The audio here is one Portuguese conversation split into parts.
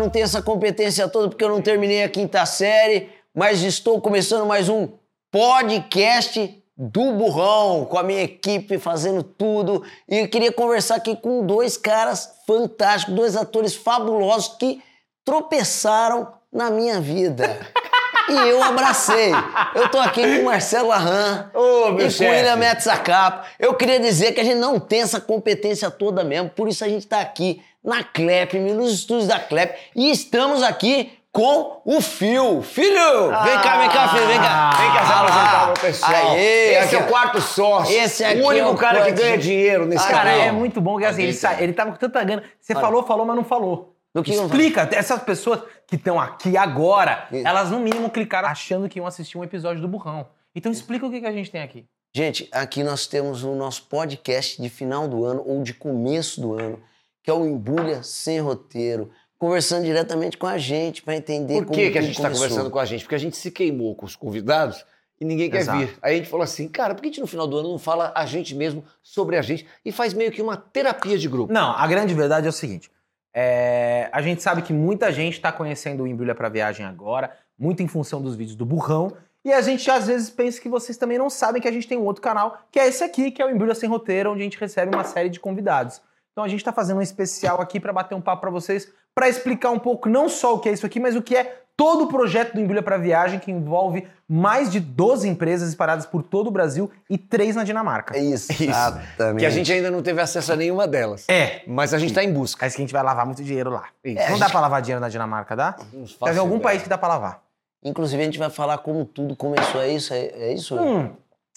não tenho essa competência toda porque eu não terminei a quinta série, mas estou começando mais um podcast do Burrão, com a minha equipe fazendo tudo. E eu queria conversar aqui com dois caras fantásticos, dois atores fabulosos que tropeçaram na minha vida. E eu abracei. Eu tô aqui com o Marcelo Larran Ô, meu e com o chefe. William Metzacap. Eu queria dizer que a gente não tem essa competência toda mesmo, por isso a gente tá aqui na Clep, nos estúdios da Clep, e estamos aqui com o Fio. Filho! Vem cá, vem cá, filho, vem cá. Vem cá se Ah apresentar pro pessoal. Aê, Esse aqui, é o quarto sócio. Esse aqui o único é o cara que ganha dinheiro nesse Ah, Cara, canal. é muito bom que assim, ele, sa- ele tava com tanta gana. Você falou, falou, mas não falou. Do que Explica, essas pessoas que estão aqui agora, Isso. elas no mínimo clicaram achando que iam assistir um episódio do Burrão. Então explica o que, que a gente tem aqui. Gente, aqui nós temos o nosso podcast de final do ano ou de começo do ano, que é o Embulha Sem Roteiro, conversando diretamente com a gente para entender Por como que, que a gente está conversando com a gente? Porque a gente se queimou com os convidados e ninguém quer Exato. vir. Aí a gente falou assim, cara, por que a gente no final do ano não fala a gente mesmo sobre a gente e faz meio que uma terapia de grupo? Não, a grande verdade é o seguinte. É, a gente sabe que muita gente está conhecendo o Embrulha pra Viagem agora, muito em função dos vídeos do Burrão. E a gente às vezes pensa que vocês também não sabem que a gente tem um outro canal, que é esse aqui, que é o Embrulha Sem Roteiro, onde a gente recebe uma série de convidados. Então a gente está fazendo um especial aqui para bater um papo para vocês, para explicar um pouco não só o que é isso aqui, mas o que é todo o projeto do Embrulha pra Viagem, que envolve mais de 12 empresas espalhadas por todo o Brasil e três na Dinamarca. É isso, exatamente. Que a gente ainda não teve acesso a nenhuma delas. É, Mas a gente está em busca. Mas que a gente vai lavar muito dinheiro lá. Isso. não dá pra lavar dinheiro na Dinamarca, dá? Não algum ideia. país que dá pra lavar? Inclusive, a gente vai falar como tudo começou. É isso? É, é isso? Hum,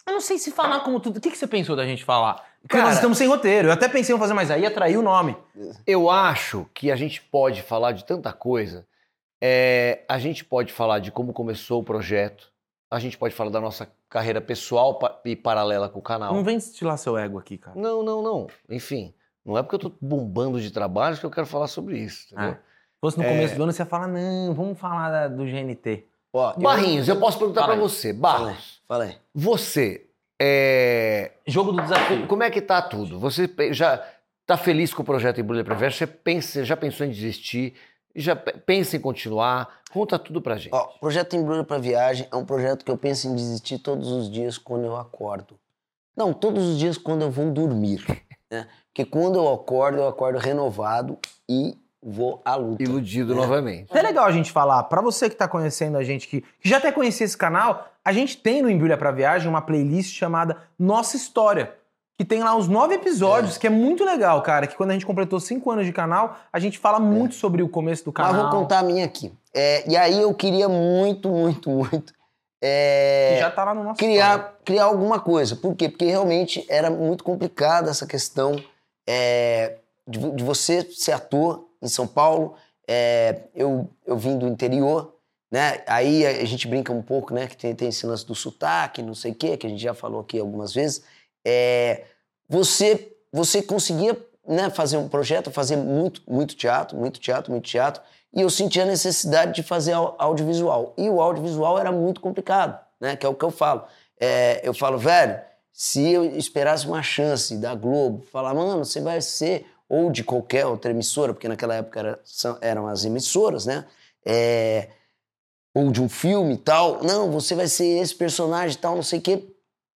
eu não sei se falar como tudo. O que, que você pensou da gente falar? Porque Cara- nós estamos sem roteiro. Eu até pensei em fazer, mas aí atraiu o nome. Eu acho que a gente pode falar de tanta coisa. É, a gente pode falar de como começou o projeto. A gente pode falar da nossa carreira pessoal pa- e paralela com o canal. Não vem estilar seu ego aqui, cara. Não, não, não. Enfim, não é porque eu tô bombando de trabalho que eu quero falar sobre isso. Entendeu? É. Se fosse no começo do ano, você ia falar, não, vamos falar da- do GNT. Ó, Barrinhos, eu posso perguntar aí. você. Barros, fala aí. você, é, Jogo do desafio. como é que tá tudo? Você já tá feliz com o projeto Embrulha Preverso? Você pensa, já pensou em desistir? Já pe- pensa em continuar? Conta tudo pra gente. Ó, o projeto Embrulho para Viagem é um projeto que eu penso em desistir todos os dias quando eu acordo. Não, todos os dias quando eu vou dormir. Né? Porque quando eu acordo, eu acordo renovado e vou à luta. Iludido novamente. É legal a gente falar, pra você que tá conhecendo a gente, que, que já até conhecia esse canal, a gente tem no Embrulha pra Viagem uma playlist chamada Nossa História, que tem lá uns nove episódios, que é muito legal, cara, que quando a gente completou cinco anos de canal, a gente fala muito sobre o começo do canal. Mas vou contar a minha aqui. É, e aí eu queria muito, muito, muito é, Que já tá lá no nosso criar, criar alguma coisa. Por quê? Porque realmente era muito complicada essa questão é, de, de você ser ator em São Paulo. É, eu, eu vim do interior, né? Aí a gente brinca um pouco, né? Que tem, tem esse lance do sotaque, não sei o quê, que a gente já falou aqui algumas vezes. É, você, você conseguia né, fazer um projeto, fazer muito, muito teatro, muito teatro, muito teatro, e eu sentia a necessidade de fazer au- audiovisual. E o audiovisual era muito complicado, né? Que é o que eu falo. É, eu falo, velho, se eu esperasse uma chance da Globo, falar, mano, você vai ser, ou de qualquer outra emissora, porque naquela época era- eram as emissoras, né? É, ou de um filme e tal, não, você vai ser esse personagem e tal, não sei o quê.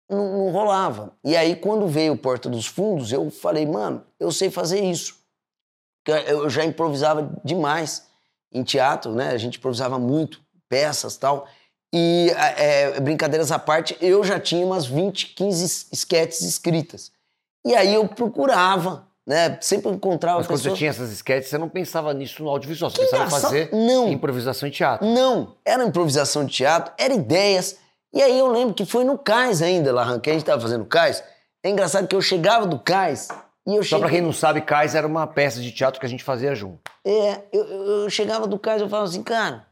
Não, não rolava. E aí, quando veio o Porta dos Fundos, eu falei, mano, eu sei fazer isso. Eu já improvisava demais em teatro, né? A gente improvisava muito, peças e tal. E, é, brincadeiras à parte, eu já tinha umas 20, 15 esquetes escritas. E aí eu procurava, né? Sempre encontrava Mas quando você pessoas... tinha essas sketches, você não pensava nisso no audiovisual, você pensava em fazer Não. improvisação em teatro. Não, era improvisação de teatro, era ideias. E aí eu lembro que foi no cais ainda, lá, que a gente tava fazendo cais. É engraçado que eu chegava do cais e eu Só pra cheguei... quem não sabe, Cais era uma peça de teatro que a gente fazia junto. É, eu, eu- chegava do cais e eu falava assim, cara,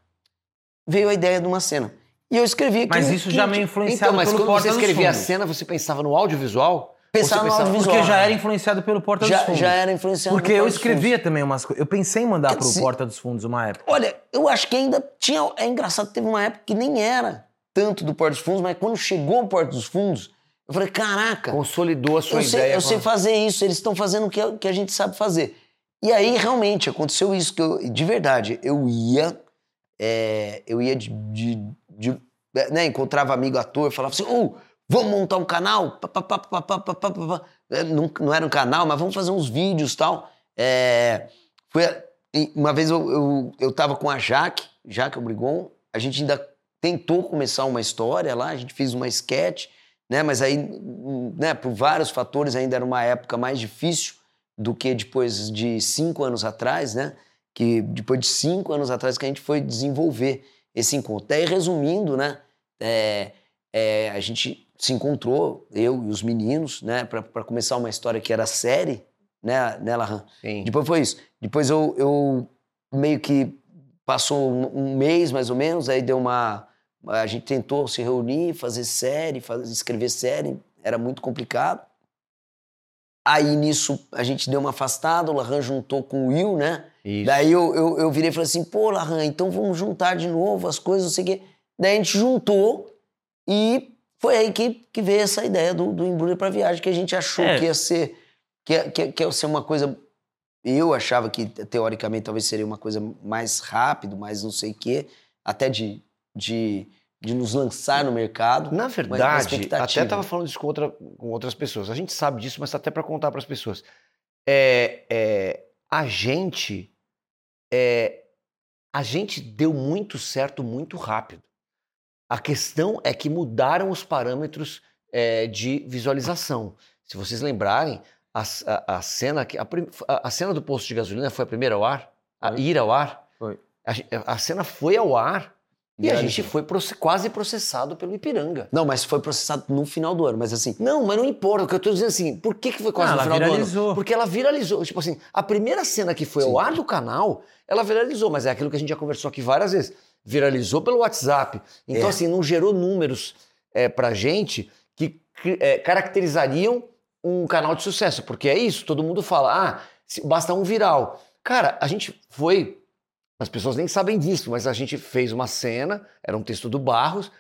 veio a ideia de uma cena. E eu escrevi Mas isso já meio influenciado Então, mas pelo quando Porta você escrevia a cena, você pensava no audiovisual? Pensava Ou no pensava- audiovisual. Porque já era influenciado pelo Porta já, dos Fundos. já era influenciado Porque eu escrevia também umas coisas. Eu pensei em mandar Quer pro dizer- Porta dos Fundos uma época. Olha, eu acho que ainda tinha. É engraçado, teve uma época que nem era tanto do Porta dos Fundos, mas quando chegou o Porta dos Fundos, eu falei, caraca, Consolidou a sua eu sei, ideia. eu com sei fazer isso, eles estão fazendo o que, a- que a gente sabe fazer. E aí, realmente, aconteceu isso, que eu, de verdade, eu ia, é, eu ia de, de, de né, encontrava amigo ator, falava assim, oh, vamos montar um canal? Pá, pá, pá, Não, não era um canal, mas vamos fazer uns vídeos e tal. É, foi, uma vez eu, eu, eu tava com a Jaque, Jaque Obrigon, a gente ainda tentou começar uma história lá, a gente fez uma sketch, né, mas aí, né, por vários fatores, ainda era uma época mais difícil do que depois de cinco anos atrás, né, que depois de cinco anos atrás que a gente foi desenvolver esse encontro. Daí, resumindo, né, é, é, a gente se encontrou, eu e os meninos, né, para começar uma história que era série, né, né Lahan? Sim. Depois foi isso. Depois eu, eu meio que passou um, um mês mais ou menos, aí deu uma. A gente tentou se reunir, fazer série, fazer, escrever série, era muito complicado. Aí nisso a gente deu uma afastada, o Lahan juntou com o Will, né? Isso. Daí eu, eu, eu virei e falei assim: pô, Lahan, então vamos juntar de novo as coisas, não sei o quê. Daí a gente juntou e foi aí que, que veio essa ideia do, do embrulho para viagem, que a gente achou É. que ia ser. Que, que, que ia ser uma coisa. Eu achava que, teoricamente, talvez seria uma coisa mais rápido, mais não sei o quê, até de, de, de nos lançar no mercado. Na verdade, até estava falando isso com, outra- com outras pessoas. A gente sabe disso, mas até para contar para as pessoas. É, é, a gente, é, a gente deu muito certo muito rápido. A questão é que mudaram os parâmetros é, de visualização. Se vocês lembrarem, a, a- a cena que a, a- cena do posto de gasolina foi a primeira ao ar, a ir ao ar. Foi. A cena foi ao ar e a gente foi proce- quase processado pelo Ipiranga. Não, mas foi processado no final do ano. Mas assim, Não, mas não importa. O que eu tô dizendo assim, por que, que foi quase Ah, no final do viralizou. ano? Porque ela viralizou. Tipo assim, a primeira cena que foi Sim. ao ar do canal, ela viralizou, mas é aquilo que a gente já conversou aqui várias vezes. Viralizou pelo WhatsApp. Então, É. assim, não gerou números é, pra gente que é, caracterizariam um canal de sucesso. Porque é isso, todo mundo fala, ah, basta um viral. Cara, a gente foi. As pessoas nem sabem disso, mas a gente fez uma cena, era um texto do Barros,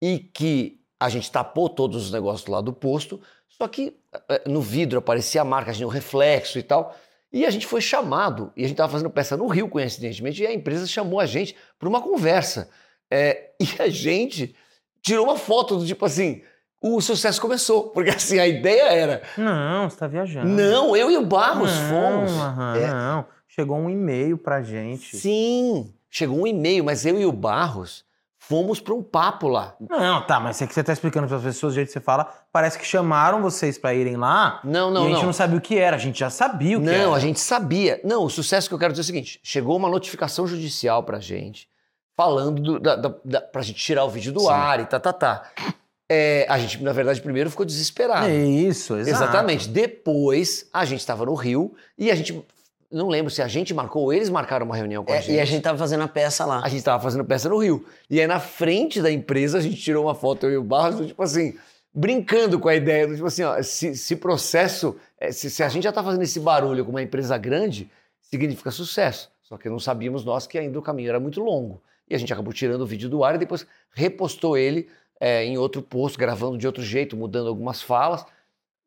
e que a gente tapou todos os negócios lá do posto, só que eh, no vidro aparecia a marca, tinha o reflexo e tal. E a gente foi chamado, e a gente estava fazendo peça no Rio, coincidentemente, e a empresa chamou a gente para uma conversa. É, e a gente tirou uma foto do tipo assim: o sucesso começou. Porque assim, a ideia era: Não, você tá viajando. não, eu e o Barros não, fomos. aham, É. não. Chegou um e-mail pra gente. Sim, chegou um e-mail, mas eu e o Barros fomos para um papo lá. Não, tá, mas é que você tá explicando para as pessoas, do jeito que você fala, parece que chamaram vocês pra irem lá Não, não, e a gente não. não sabia o que era, a gente já sabia o que era. Não, a gente sabia. Não, o sucesso que eu quero dizer é o seguinte: chegou uma notificação judicial pra gente, falando do, da, da, da- pra gente tirar o vídeo do Sim. ar e tá, tá, tá. É, a gente, na verdade, primeiro ficou desesperado. É isso, exato. Exatamente. Depois, a gente estava no Rio e a gente. Não lembro se a gente marcou ou eles marcaram uma reunião com a é, gente. e a gente tava fazendo a peça lá. A gente tava fazendo peça no Rio. E aí, na frente da empresa, a gente tirou uma foto, eu e o Barros, tipo assim, brincando com a ideia, do tipo assim, ó, se, se processo, é, se, se a gente já tá fazendo esse barulho com uma empresa grande, significa sucesso. Só que não sabíamos nós que ainda o caminho era muito longo. E a gente acabou tirando o vídeo do ar e depois repostou ele é, em outro posto, gravando de outro jeito, mudando algumas falas.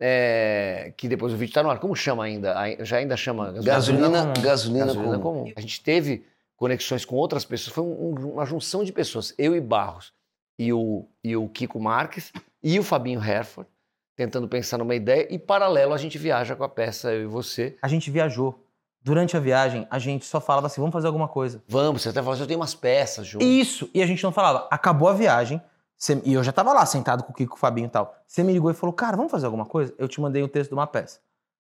É, que depois o vídeo tá no ar. Como chama ainda? Ai- Já ainda chama Gasolina, comum. gasolina, gasolina comum. comum. A gente teve conexões com outras pessoas, foi um- um- uma junção de pessoas, eu e Barros, e o, e o Kiko Marques, e o Fabinho Herford, tentando pensar numa ideia, e paralelo a gente viaja com a peça, eu e você. A gente viajou. Durante a viagem, a gente só falava assim, vamos fazer alguma coisa. Vamos, você até falou assim, eu tenho umas peças, Ju. Isso, e a gente não falava. Acabou a viagem, você- e eu já tava lá, sentado com o Kiko, com o Fabinho e tal. Você me ligou e falou, cara, vamos fazer alguma coisa? Eu te mandei o texto de uma peça.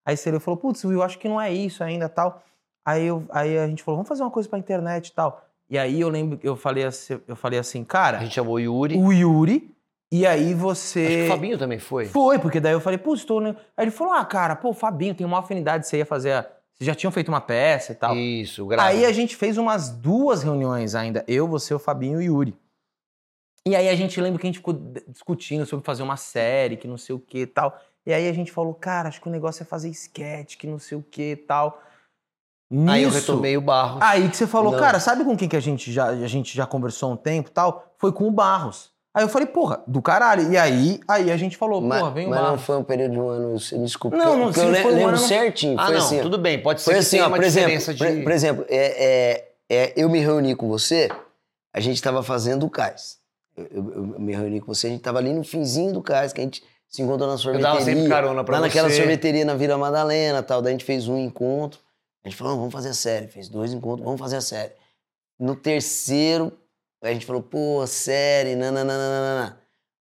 Aí você falou, putz, eu acho que não é isso ainda tal. Aí, eu, aí a gente falou, vamos fazer uma coisa pra internet e tal. E aí eu lembro que eu falei assim, eu falei assim, cara, A gente chamou o Yuri, o Yuri, e aí acho que você. o Fabinho também foi. Foi, porque daí eu falei, putz, tô. né? Aí ele falou, ah, cara, pô, o Fabinho tem uma afinidade, você ia fazer. A... Vocês já tinham feito uma peça e tal. Isso, grava. Aí a gente fez umas duas reuniões ainda, eu, você, o Fabinho e o Yuri. E aí a gente lembra que a gente ficou discutindo sobre fazer uma série, que não sei o que e tal. E aí a gente falou, cara, acho que o negócio é fazer sketch, que não sei o que e tal. Aí eu Nisso- retomei o Barros. Aí que você falou, Não. cara, sabe com quem que a gente já, a gente já conversou há um tempo e tal? Foi com o Barros. Aí eu falei, porra, do caralho. E aí, aí a gente falou, Mas, porra, vem o mas não foi um período de um ano, desculpa. Não, não, se eu le- lembro ano, certinho. Ah, não, assim, tudo bem. Pode ser que assim, tenha ó, uma por exemplo, diferença de... por, por exemplo, é, é, é, eu me reuni com você, a gente tava fazendo o cais. Eu, eu- eu me reuni com você, a gente tava ali no finzinho do cais, que a gente se encontrou na Eu sorveteria. dava sempre carona pra lá naquela você. sorveteria na Vila Madalena tal. Daí a gente fez um encontro. A gente falou, "Não, vamos fazer a série. Fez dois encontros, vamos fazer a série. No terceiro, a gente falou, pô, série, nananana.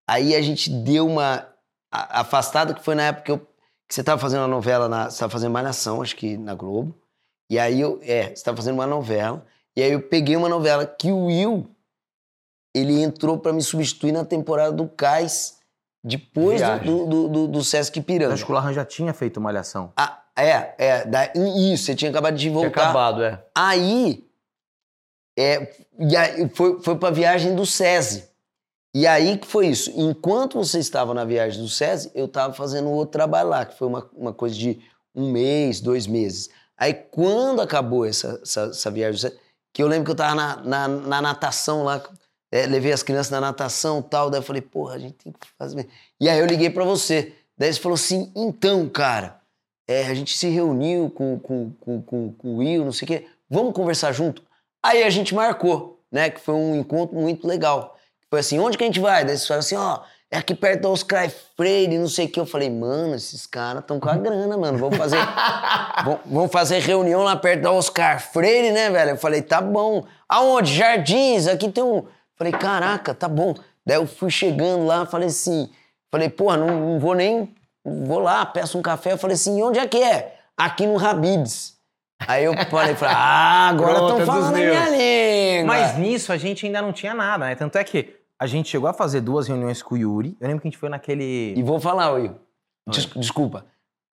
Aí a gente deu uma afastada, que foi na época que, eu, que você tava fazendo uma novela, na, você tava fazendo Malhação, acho que na Globo. E aí eu, é, você tava fazendo uma novela. E aí eu peguei uma novela que o Will, ele entrou pra me substituir na temporada do Cais, depois do, do, do, do, Sesc Piranga. Acho que o Larran já tinha feito malhação. Ah, é, é, da, isso, você tinha acabado de Tinha voltar. acabado, é. Aí, é, e aí foi, foi pra viagem do SESI. E aí que foi isso. Enquanto você estava na viagem do SESI, eu estava fazendo outro trabalho lá, que foi uma, uma coisa de um mês, dois meses. Aí quando acabou essa, essa, essa viagem do SESI, que eu lembro que eu estava na, na, na natação lá, é, levei as crianças na natação e tal, daí eu falei, porra, a gente tem que fazer. E aí eu liguei pra você. Daí você falou assim, então, cara, é, a gente se reuniu com, com, com, com, com o Will, não sei o quê, vamos conversar junto? Aí a gente marcou, né? Que foi um encontro muito legal. Foi assim, onde que a gente vai? Daí eles falaram assim, ó, é aqui perto da Oscar Freire, não sei o quê. Eu falei, mano, esses caras estão com a grana, mano. Vamos fazer, vão, vão fazer reunião lá perto da Oscar Freire, né, velho? Eu falei, tá bom. Aonde? Jardins, aqui tem um... Falei, caraca, tá bom. Daí eu fui chegando lá, falei assim, falei, porra, não, não vou nem... Vou lá, peço um café. Eu falei assim, onde é que é? Aqui no Habib's. Aí eu falei, falei ah, agora estão é falando a minha língua. Mas nisso a gente ainda não tinha nada, né? Tanto é que a gente chegou a fazer duas reuniões com o Yuri. Eu lembro que a gente foi naquele. E vou falar, Will. Des- desculpa.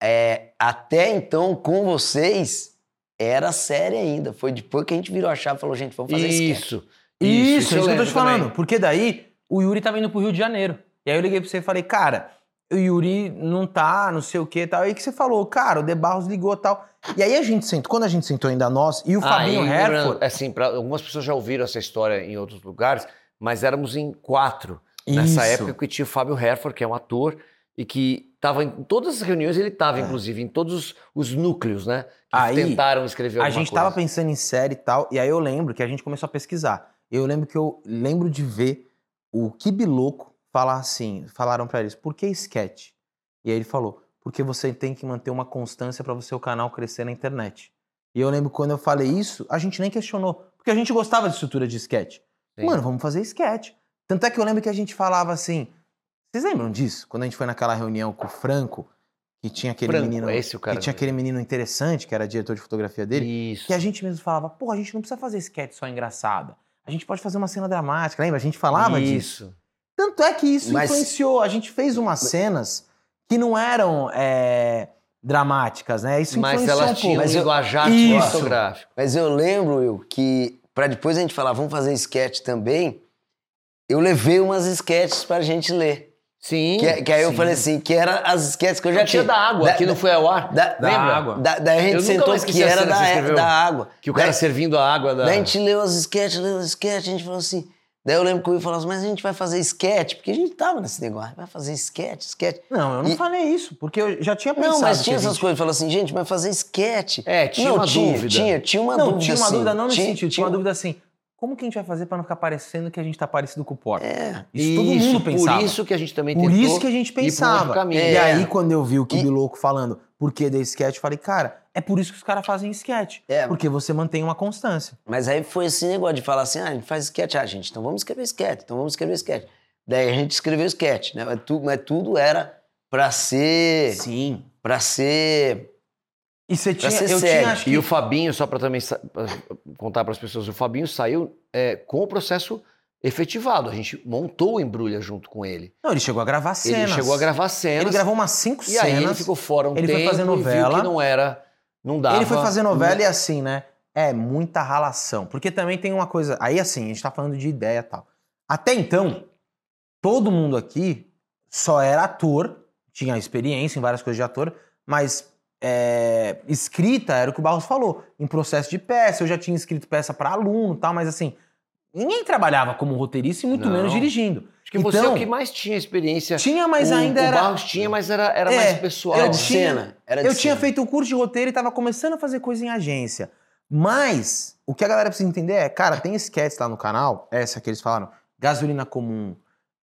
É, até então, com vocês, era série ainda. Foi depois que a gente virou a chave e falou, gente, vamos fazer sketch. Isso. Isso, é isso, que eu tô te falando. também. Porque daí o Yuri tava indo pro Rio de Janeiro. E aí eu liguei pra você e falei, cara, o Yuri não tá, não sei o que e tal. Aí que você falou, cara, o De Barros ligou e tal. E aí a gente sentou, quando a gente sentou ainda nós e o Fabinho Aí, Herford. lembrando, assim, pra, algumas pessoas já ouviram essa história em outros lugares, mas éramos em quatro. Nessa Isso. época que tinha o Fábio Herford, que é um ator, e que estava em todas as reuniões, ele estava, inclusive, em todos os, os núcleos, né? Que Aí, tentaram escrever A alguma gente coisa. tava pensando em série e tal, e aí eu lembro que a gente começou a pesquisar. Eu lembro que eu lembro de ver o Kibiloco falar assim, falaram pra eles, por que sketch? E aí ele falou, porque você tem que manter uma constância pra você o canal crescer na internet. E eu lembro quando eu falei isso, a gente nem questionou, porque a gente gostava de estrutura de sketch. Sim. Mano, vamos fazer sketch. Tanto é que eu lembro que a gente falava assim, vocês lembram disso? Quando a gente foi naquela reunião com o Franco, que tinha aquele Franco, menino, esse o cara que tinha mesmo. aquele menino interessante, que era diretor de fotografia dele, Isso. que a gente mesmo falava, pô, a gente não precisa fazer sketch só engraçada. A gente pode fazer uma cena dramática, lembra? A gente falava disso. Isso. Tanto é que isso Mas- influenciou. A gente fez umas cenas que não eram é, dramáticas, né? Isso Mas influenciou elas um tinham pouco. um Mas eu- linguajar Isso. cinematográfico. Mas eu lembro, Will, que pra depois a gente falar, vamos fazer sketch também, eu levei umas sketches pra gente ler. Sim. Que, que aí eu sim. falei assim, que era as sketches que eu já Já tinha tinha. da água, Da- que não foi ao ar. Da, Da Lembra? água. Da, daí a gente Eu sentou que era que da, escreveu. da água. Que o cara Daí- servindo a água da... Daí a gente leu as sketches, leu as sketches, a gente falou assim. Daí eu lembro que o Will falou assim, mas a gente vai fazer sketch, porque a gente tava nesse negócio, vai fazer sketch, sketch. Não, eu não E- falei isso, porque eu já tinha pensado. Não, mas tinha essas gente- coisas, falou assim, gente, vai fazer sketch. É, tinha não, uma tinha, dúvida. Tinha, tinha uma Não, dúvida tinha uma assim. dúvida não nesse Tinha- sentido, tinha uma dúvida assim, como que a gente vai fazer pra não ficar parecendo que a gente tá parecido com o Porta? É. Isso, todo mundo pensava. Por isso que a gente também Por isso que a gente pensava. caminho. E É. aí, quando eu vi o Kibiloco falando por que da sketch, eu falei, cara, é por isso que os caras fazem sketch. É. Porque você mantém uma constância. Mas aí foi esse negócio de falar assim, ah, a gente faz sketch, ah, gente, então vamos escrever sketch, então vamos escrever sketch. Daí a gente escreveu sketch, né? Mas, tu- mas tudo era pra ser, Sim. pra ser, E você tinha. Eu sério. tinha, acho que. E o Fabinho, só para também pra contar para as pessoas, o Fabinho saiu é, com o processo efetivado. A gente montou o Embrulha junto com ele. Não, ele chegou a gravar cenas. Ele chegou a gravar cenas. Ele gravou umas cinco e cenas. aí ele ficou fora um Ele foi tempo fazer e viu novela. que não era, não dava. Ele foi fazer novela e assim, né? É muita ralação. Porque também tem uma coisa. Aí assim, a gente tá falando de ideia e tal. Até então, todo mundo aqui só era ator, tinha experiência em várias coisas de ator, mas é, escrita era o que o Barros falou. Em processo de peça, eu já tinha escrito peça pra aluno e tal, mas assim, ninguém trabalhava como roteirista e muito Não. menos dirigindo. Acho Porque você é Então- o que mais tinha experiência. Tinha, mas o, ainda o era. Barros tinha, mas era, era É, mais pessoal. Era de tinha- cena. Era de Eu tinha cena. feito o curso de roteiro e tava começando a fazer coisa em agência. Mas o que a galera precisa entender é, cara, tem sketches lá no canal, essa que eles falaram, gasolina comum,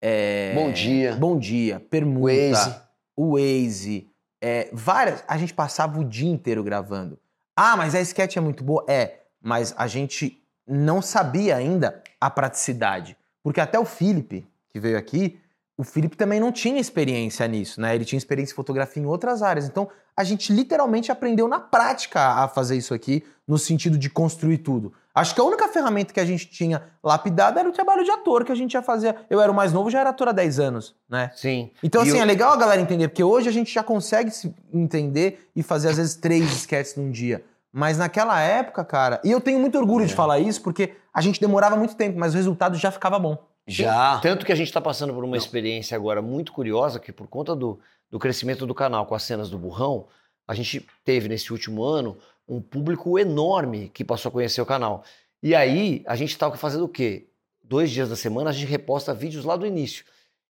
é, Bom dia. bom dia, permuta, Waze. o Waze, é, várias. A gente passava o dia inteiro gravando. Ah, mas a sketch é muito boa, é, mas a gente não sabia ainda a praticidade, porque até o Felipe que veio aqui, o Felipe também não tinha experiência nisso, né? Ele tinha experiência em fotografia em outras áreas. Então, a gente literalmente aprendeu na prática a fazer isso aqui, no sentido de construir tudo. Acho que a única ferramenta que a gente tinha lapidada era o trabalho de ator que a gente já fazia. Eu era o mais novo, já era ator há 10 anos, né? Sim. Então, E assim, eu- é legal a galera entender, porque hoje a gente já consegue se entender e fazer, às vezes, três sketches num dia. Mas naquela época, cara, e eu tenho muito orgulho de É. falar isso, porque a gente demorava muito tempo, mas o resultado já ficava bom. Já. Tanto que a gente está passando por uma experiência agora muito curiosa, que por conta do, do crescimento do canal com as cenas do burrão, a gente teve nesse último ano um público enorme que passou a conhecer o canal. E aí a gente estava fazendo o quê? Dois dias da semana a gente reposta vídeos lá do início.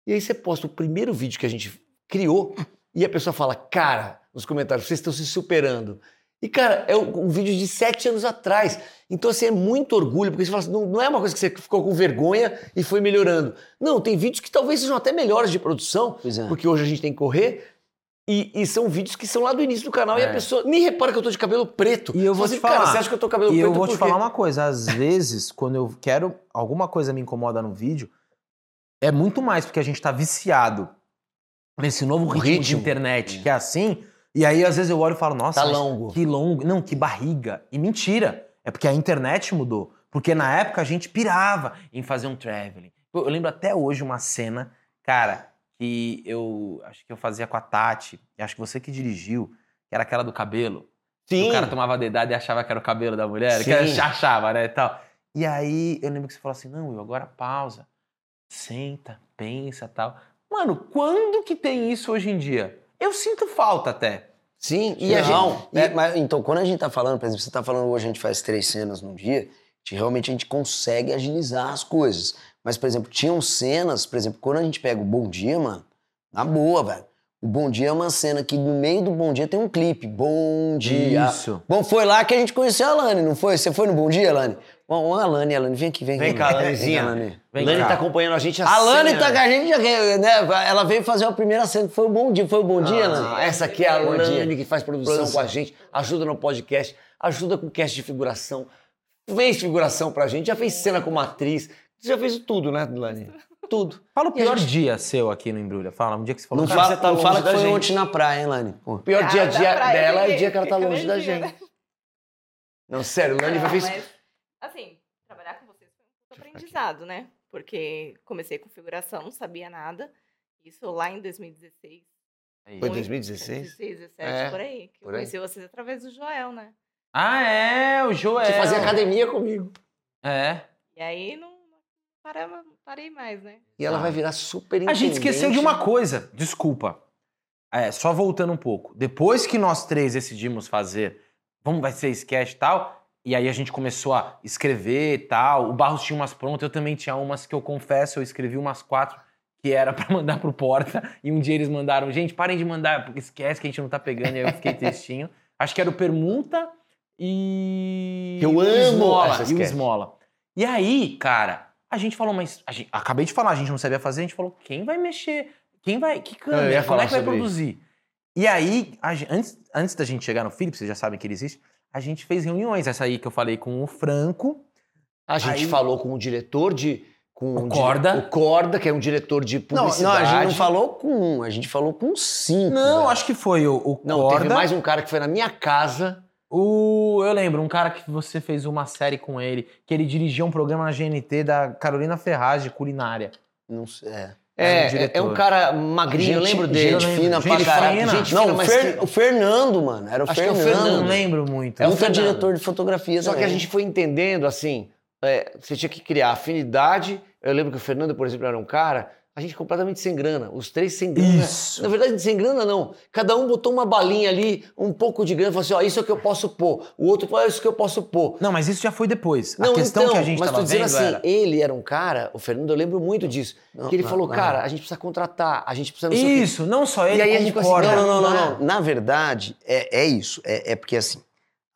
E aí você posta o primeiro vídeo que a gente criou e a pessoa fala, cara, nos comentários, vocês estão se superando. E, cara, é um, vídeo de sete anos atrás. Então, assim, é muito orgulho, porque você fala assim, não, não é uma coisa que você ficou com vergonha e foi melhorando. Não, tem vídeos que talvez sejam até melhores de produção, é. porque hoje a gente tem que correr. E, e são vídeos que são lá do início do canal e É. a pessoa nem repara que eu tô de cabelo preto. E eu vou te Cara, falar. você acha que eu tô cabelo E preto eu vou te por quê?" falar uma coisa, às vezes, quando eu quero, alguma coisa me incomoda no vídeo, é muito mais porque a gente tá viciado nesse novo ritmo, de ritmo. internet, que é assim, e aí às vezes eu olho e falo, nossa, Tá longo. que longo, não, que barriga. E mentira, é porque a internet mudou. Porque na época a gente pirava em fazer um traveling. Eu, eu lembro até hoje uma cena, cara, que eu acho que eu fazia com a Tati, e acho que você que dirigiu, que era aquela do cabelo. Sim. O cara tomava dedada e achava que era o cabelo da mulher, que Sim. era, achava, né, e tal. E aí eu lembro que você falou assim, não, Will, agora pausa, senta, pensa, tal. Mano, quando que tem isso hoje em dia? Eu sinto falta até. Sim, e a não, gente. é, mas, então, quando a gente tá falando, por exemplo, você tá falando hoje a gente faz três cenas num dia, a realmente a gente consegue agilizar as coisas. Mas, por exemplo, tinham cenas, por exemplo, quando a gente pega o Bom Dia, mano, na boa, velho. O Bom Dia é uma cena que no meio do Bom Dia tem um clipe. Bom Dia. Isso. Bom, foi lá que a gente conheceu a Alane, não foi? Você foi no Bom Dia, Alane? Bom, a Alane, Alane, vem aqui, vem aqui. Vem cá, Alanezinha. Alane. Vem Lani cá. tá acompanhando a gente há A Alane 100 tá anos. com a gente, já, né? Ela veio fazer a primeira cena, que foi o Bom Dia. Foi o Bom Dia, Alane? Ah, essa aqui é a. Lani que faz produção, Produção. com a gente, ajuda no podcast, ajuda com cast de figuração, fez figuração pra gente, já fez cena como atriz, já fez tudo, né, Lani? Tudo. Fala o pior gente- dia seu aqui no Embrulha. Fala, um dia que você falou. Não "Cara, fala, você tá não longe fala que foi gente. ontem na praia, hein, Lani? O pior dia dia praia dela é o dia que ela tá longe da gente. né? Não, sério, Lani Não, fez... mas, assim, trabalhar com vocês foi um aprendizado, né? Porque comecei com figuração, não sabia nada. Isso lá em 2016. Aí. Foi muito- 2016? 16, 17, É, por aí. Que por eu aí. conheci vocês através do Joel, né? Ah, é, o Joel. Você fazia academia comigo. É. E aí não parei, parei mais, né? E ela Ah. vai virar super A gente esqueceu de uma coisa, desculpa. É, só voltando um pouco. Depois que nós três decidimos fazer, vamos, vai ser sketch e tal, e aí a gente começou a escrever e tal. O Barros tinha umas prontas, eu também tinha umas que eu confesso, eu escrevi umas quatro que era pra mandar pro Porta, e um dia eles mandaram, gente, parem de mandar, porque esquece que a gente não tá pegando, e aí eu fiquei tristinho. Acho que era o Permuta e. Eu amo Esmola. E o. Esmola. E aí, cara, a gente falou, mas. gente- acabei de falar, a gente não sabia fazer, a gente falou, quem vai mexer? Quem vai. Que câmera? Como é que vai produzir? E aí, a antes, antes da gente chegar no Philips, vocês já sabem que ele existe, a gente fez reuniões. Essa aí que eu falei com o Franco. A gente Aí- falou com o diretor de... Com O Corda. O Corda, que é um diretor de Não, publicidade. não, a gente não falou com um, a gente falou com cinco. Não, velho. acho que foi o, o Não, Corda. teve mais um cara que foi na minha casa. O, eu lembro, um cara que você fez uma série com ele, que ele dirigia um programa na GNT da Carolina Ferraz de culinária. Não sei. É. É, um é, diretor. é um cara magrinho, eu Gente- lembro dele. Gente fina Gente pra caralho. fina. Gente não, fina, o, mas Fer- que- o Fernando, mano. Era o Acho que é o Fernando. Fernando. Não lembro muito. É o Puta Fernando. diretor de fotografia Só que a também. gente foi entendendo, assim, é, você tinha que criar afinidade. Eu lembro que o Fernando, por exemplo, era um cara. A gente completamente sem grana. Os três sem grana. Isso. Na verdade, sem grana não. Cada um botou uma balinha ali, um pouco de grana, falou assim: ó, isso é o que eu posso pôr. O outro falou: "Ah, isso que eu posso pôr. Não, mas isso já foi depois. Não, a questão então, que a gente mas tava tô dizendo assim, era... ele era um cara, o Fernando, eu lembro muito disso, Não, que ele não, falou, não. cara, a gente precisa contratar, a gente precisa não o. Isso, não só ele, E aí a gente o ficou assim. Não, não, não, Ah. não, não. Na verdade, é, é isso. É, é porque assim,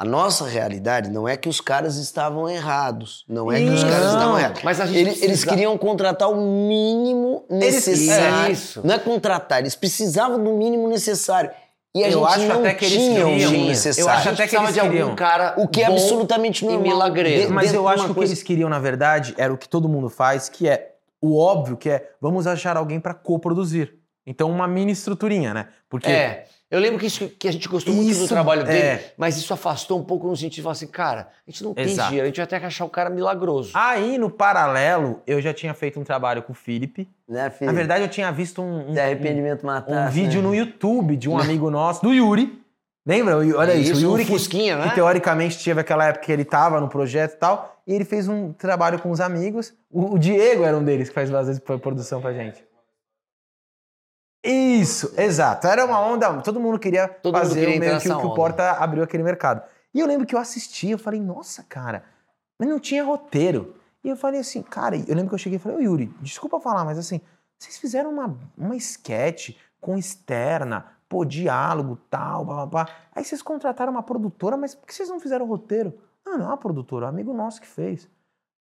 a nossa realidade não é que os caras estavam errados. Não é que os caras estavam Não, errados. Mas a gente Ele- Eles precisa- queriam contratar o mínimo Eles- necessário. é isso. Não é contratar, eles precisavam do mínimo necessário. E a Eu gente acho não até que eles tinha o queriam. Eu necessário. acho A gente até que eles de algum queriam. cara O que é absolutamente e normal. milagreiro. De- Mas eu acho que o que coisa- eles queriam, na verdade, era o que todo mundo faz, que é o óbvio, que é vamos achar alguém pra coproduzir. Então, uma mini estruturinha, né? Porque É, eu lembro que, isso, que a gente gostou muito do Isso, trabalho dele, é. mas isso afastou um pouco no sentido de falar assim, cara, a gente não tem Exato. dinheiro, a gente vai ter que achar um cara milagroso. aí, no paralelo, eu já tinha feito um trabalho com o Felipe. Né, filho? Na verdade, eu tinha visto um, um- arrependimento matar. um vídeo no YouTube de um amigo nosso, do Yuri. Lembra? O Olha isso, o um Yuri que, Fusquinha, né? que teoricamente teve aquela época que ele tava no projeto e tal, e ele fez um trabalho com os amigos. O, o Diego era um deles que faz às vezes produção pra gente. Isso, exato. Era uma onda, todo mundo queria Todo mundo fazer queria o meio que, que o. Porta abriu aquele mercado. E eu lembro que eu assisti, eu falei, nossa, cara, mas não tinha roteiro. E eu falei assim, cara, eu lembro que eu cheguei e falei, ô Yuri, desculpa falar, mas assim, vocês fizeram uma, uma sketch com externa, pô, diálogo, tal, blá, blá, blá. Aí vocês contrataram uma produtora, mas por que vocês não fizeram roteiro? Ah, não é uma produtora, é um amigo nosso que fez.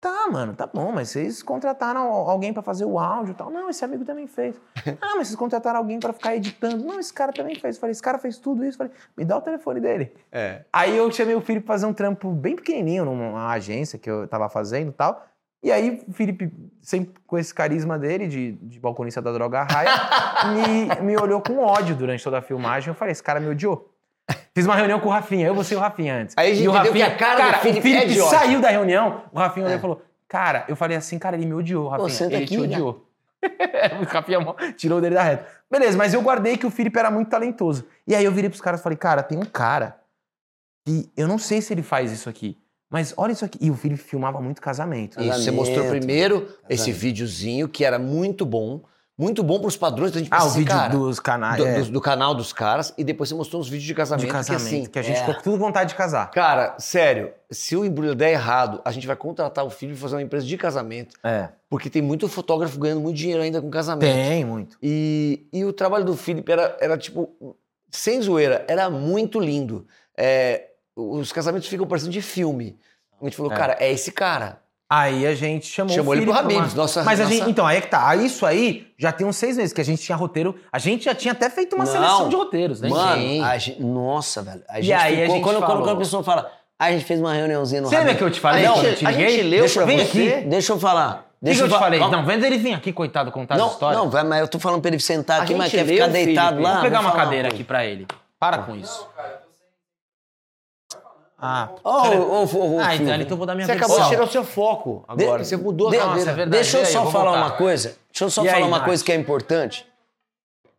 Tá, mano, tá bom, mas vocês contrataram al- alguém pra fazer o áudio e tal. Não, esse amigo também fez. Ah, mas vocês contrataram alguém pra ficar editando. Não, esse cara também fez. Eu falei, esse cara fez tudo isso. Eu falei, me dá o telefone dele. É. Aí eu chamei o Felipe pra fazer um trampo bem pequenininho numa agência que eu tava fazendo e tal. E aí o Felipe, sempre com esse carisma dele, de, de balconista da droga raia, me, me olhou com ódio durante toda a filmagem. Eu falei, esse cara me odiou. Fiz uma reunião com o Rafinha, eu vou ser o Rafinha antes. Aí a gente e o Rafinha, que a cara do o Felipe é saiu da reunião, o Rafinha olhou e falou, cara, eu falei assim, cara, ele me odiou, Rafinha, senta ele aqui, te né? odiou. o Rafinha tirou dele da reta. Beleza, mas eu guardei que o Felipe era muito talentoso. E aí eu virei pros caras e falei, cara, tem um cara que eu não sei se ele faz isso aqui, mas olha isso aqui. E o Felipe filmava muito casamento. Isso, você Casamento, mostrou primeiro esse casamento. videozinho que era muito bom, muito bom pros padrões da gente Ah, o pensar, vídeo cara, dos canais do, é, do- do canal dos caras, e depois você mostrou uns vídeos de casamento, de casamento, que assim, que a gente é. ficou com tudo vontade de casar. cara, sério, se o embrulho der errado, a gente vai contratar o filho e fazer uma empresa de casamento, É. porque tem muito fotógrafo ganhando muito dinheiro ainda com casamento. Tem muito. E, e o trabalho do Felipe era, era tipo, sem zoeira, era muito lindo. É, os casamentos ficam parecendo de filme. A gente falou, É. cara, é esse cara. Aí a gente chamou, Chamou o ele pro Felipe Habib's, uma- nossa- Mas a nossa- gente, então, aí é que tá. Aí Isso aí já tem uns seis meses que a gente tinha roteiro. A gente já tinha até feito uma Não. seleção de roteiros, né? Mano, Sim. a gente- nossa, velho. A E gente aí a ficou, gente quando, quando, falou- quando a pessoa fala, ah, a gente fez uma reuniãozinha no Você lembra que eu te falei? Não, eu a gente leu Deixa, pra vem você. aqui. Deixa eu falar. O que, Deixa que eu te falei? Calma. Não, vendo ele vir aqui, coitado, contar não, as histórias. não, vai, mas eu tô falando pra ele sentar A aqui, mas gente quer ficar deitado Felipe. lá. Vou pegar vou uma cadeira aqui pra ele. Para com isso. Ah, Ô, ô, ô, ô, ah então, então eu vou dar minha Você versão. acabou de tirar o seu foco agora. De- você mudou a de- cadeira. Nossa, é verdade. Deixa eu só falar voltar. uma coisa. Deixa eu só E aí, falar uma Nath? coisa que é importante.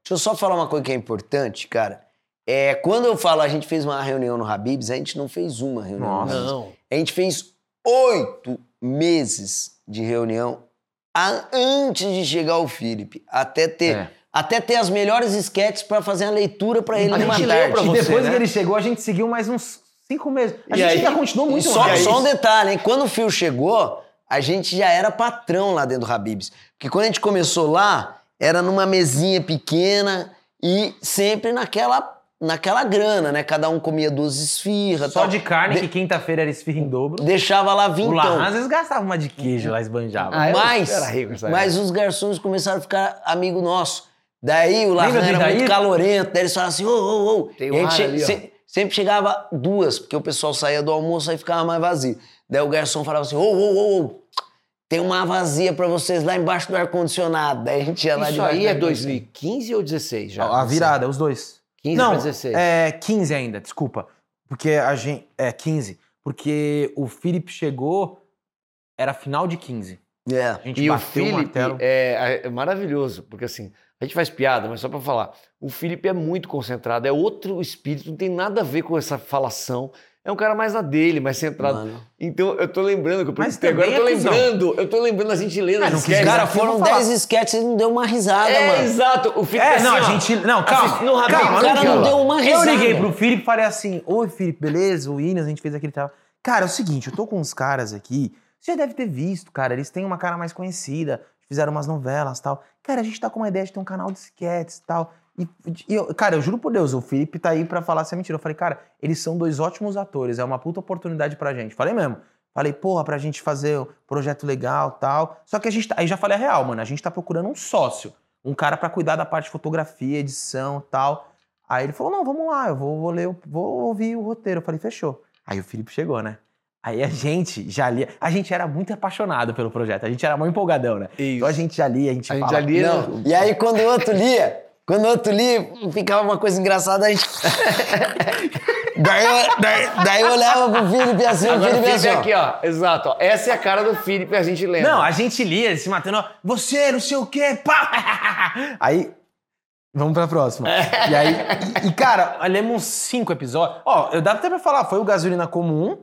Deixa eu só falar uma coisa que é importante, cara. É, quando eu falo a gente fez uma reunião no Habibs, a gente não fez uma reunião. no Nossa. Não. A gente fez oito meses de reunião a- antes de chegar o Felipe. Até ter, É. até ter as melhores sketches pra fazer a leitura pra ele A numa gente leu pra E você, depois né? que ele chegou, a gente seguiu mais uns cinco meses. A E gente aí- ainda continuou muito só, mais. só um detalhe, hein? Quando o Fio chegou, a gente já era patrão lá dentro do Habibs. Porque quando a gente começou lá, era numa mesinha pequena e sempre naquela, naquela grana, né? Cada um comia duas esfirras. Só tal. de carne, De- que quinta-feira era esfirra em dobro. Deixava lá O vintão. Larran às vezes gastava uma de queijo lá, esbanjava. Ah, mas, era rico mas os garçons começaram a ficar amigo nosso. Daí o do era muito calorento, daí eles falavam assim, ô, ô, ô. Tem um a gente ali, ó. se- sempre chegava duas, porque o pessoal saía do almoço e ficava mais vazio. Daí o garçom falava assim, ô, ô, ô, ô, tem uma vazia pra vocês lá embaixo do ar-condicionado. Daí a gente ia lá Isso aí é ar-condicionado. 2015 ou 16 já? A virada, os dois. 15 Não, pra 16. é 15 ainda, desculpa. Porque a gente. É 15. Porque o Felipe chegou, era final de 15. É. A gente E o bateu o Felipe martelo. é, é maravilhoso, porque assim, a gente faz piada, mas só pra falar, o Felipe é muito concentrado, é outro espírito, não tem nada a ver com essa falação. é um cara mais na dele, mais centrado. Mano. Então eu tô lembrando que eu perguntei agora, eu tô é lembrando, eu tô lembrando a gente lendo. Cara, Aqui eu foram vou falar. 10 sketches e não deu uma risada, É, mano. exato. O Felipe É, assim, não, a ó, gente. Não, calma. no rabinho, calma, o cara aqui, não ó. deu uma Eu risada. liguei pro Felipe e falei assim: Oi, Felipe, beleza? O Williams, a gente fez aquele trabalho. Cara, é o seguinte, eu tô com uns caras aqui. Você já deve ter visto, cara. Eles têm uma cara mais conhecida, fizeram umas novelas e tal. Cara, a gente tá com uma ideia de ter um canal de sketches e tal. E, e eu- cara, eu juro por Deus, o Felipe tá aí pra falar se é mentira. Eu falei, cara, eles são dois ótimos atores, é uma puta oportunidade pra gente. Falei mesmo. Falei, porra, pra gente fazer um projeto legal tal. Só que a gente tá, aí já falei a real, mano. A gente tá procurando um sócio. Um cara pra cuidar da parte de fotografia, edição tal. Aí ele falou, não, vamos lá, eu vou, vou ler, vou ouvir o roteiro. Eu falei, fechou. Aí o Felipe chegou, né? Aí a gente já lia. A gente era muito apaixonado pelo projeto. A gente era mó empolgadão, né? Então a gente já lia, a gente A gente falava- já lia. Não. E aí, quando o outro lia, quando o outro lia, ficava uma coisa engraçada, a gente. daí, eu, daí, daí eu olhava pro Felipe assim, o Agora o Felipe assim. ó. aqui, ó. Exato. Ó. Essa é a cara do Felipe, a gente lembra. Não, a gente lia, se matando, ó, você, não sei o quê, pá! Aí, vamos pra próxima. E aí, e, e, cara, lemos uns cinco episódios. Ó, eu dá até pra falar, foi o Gasolina Comum,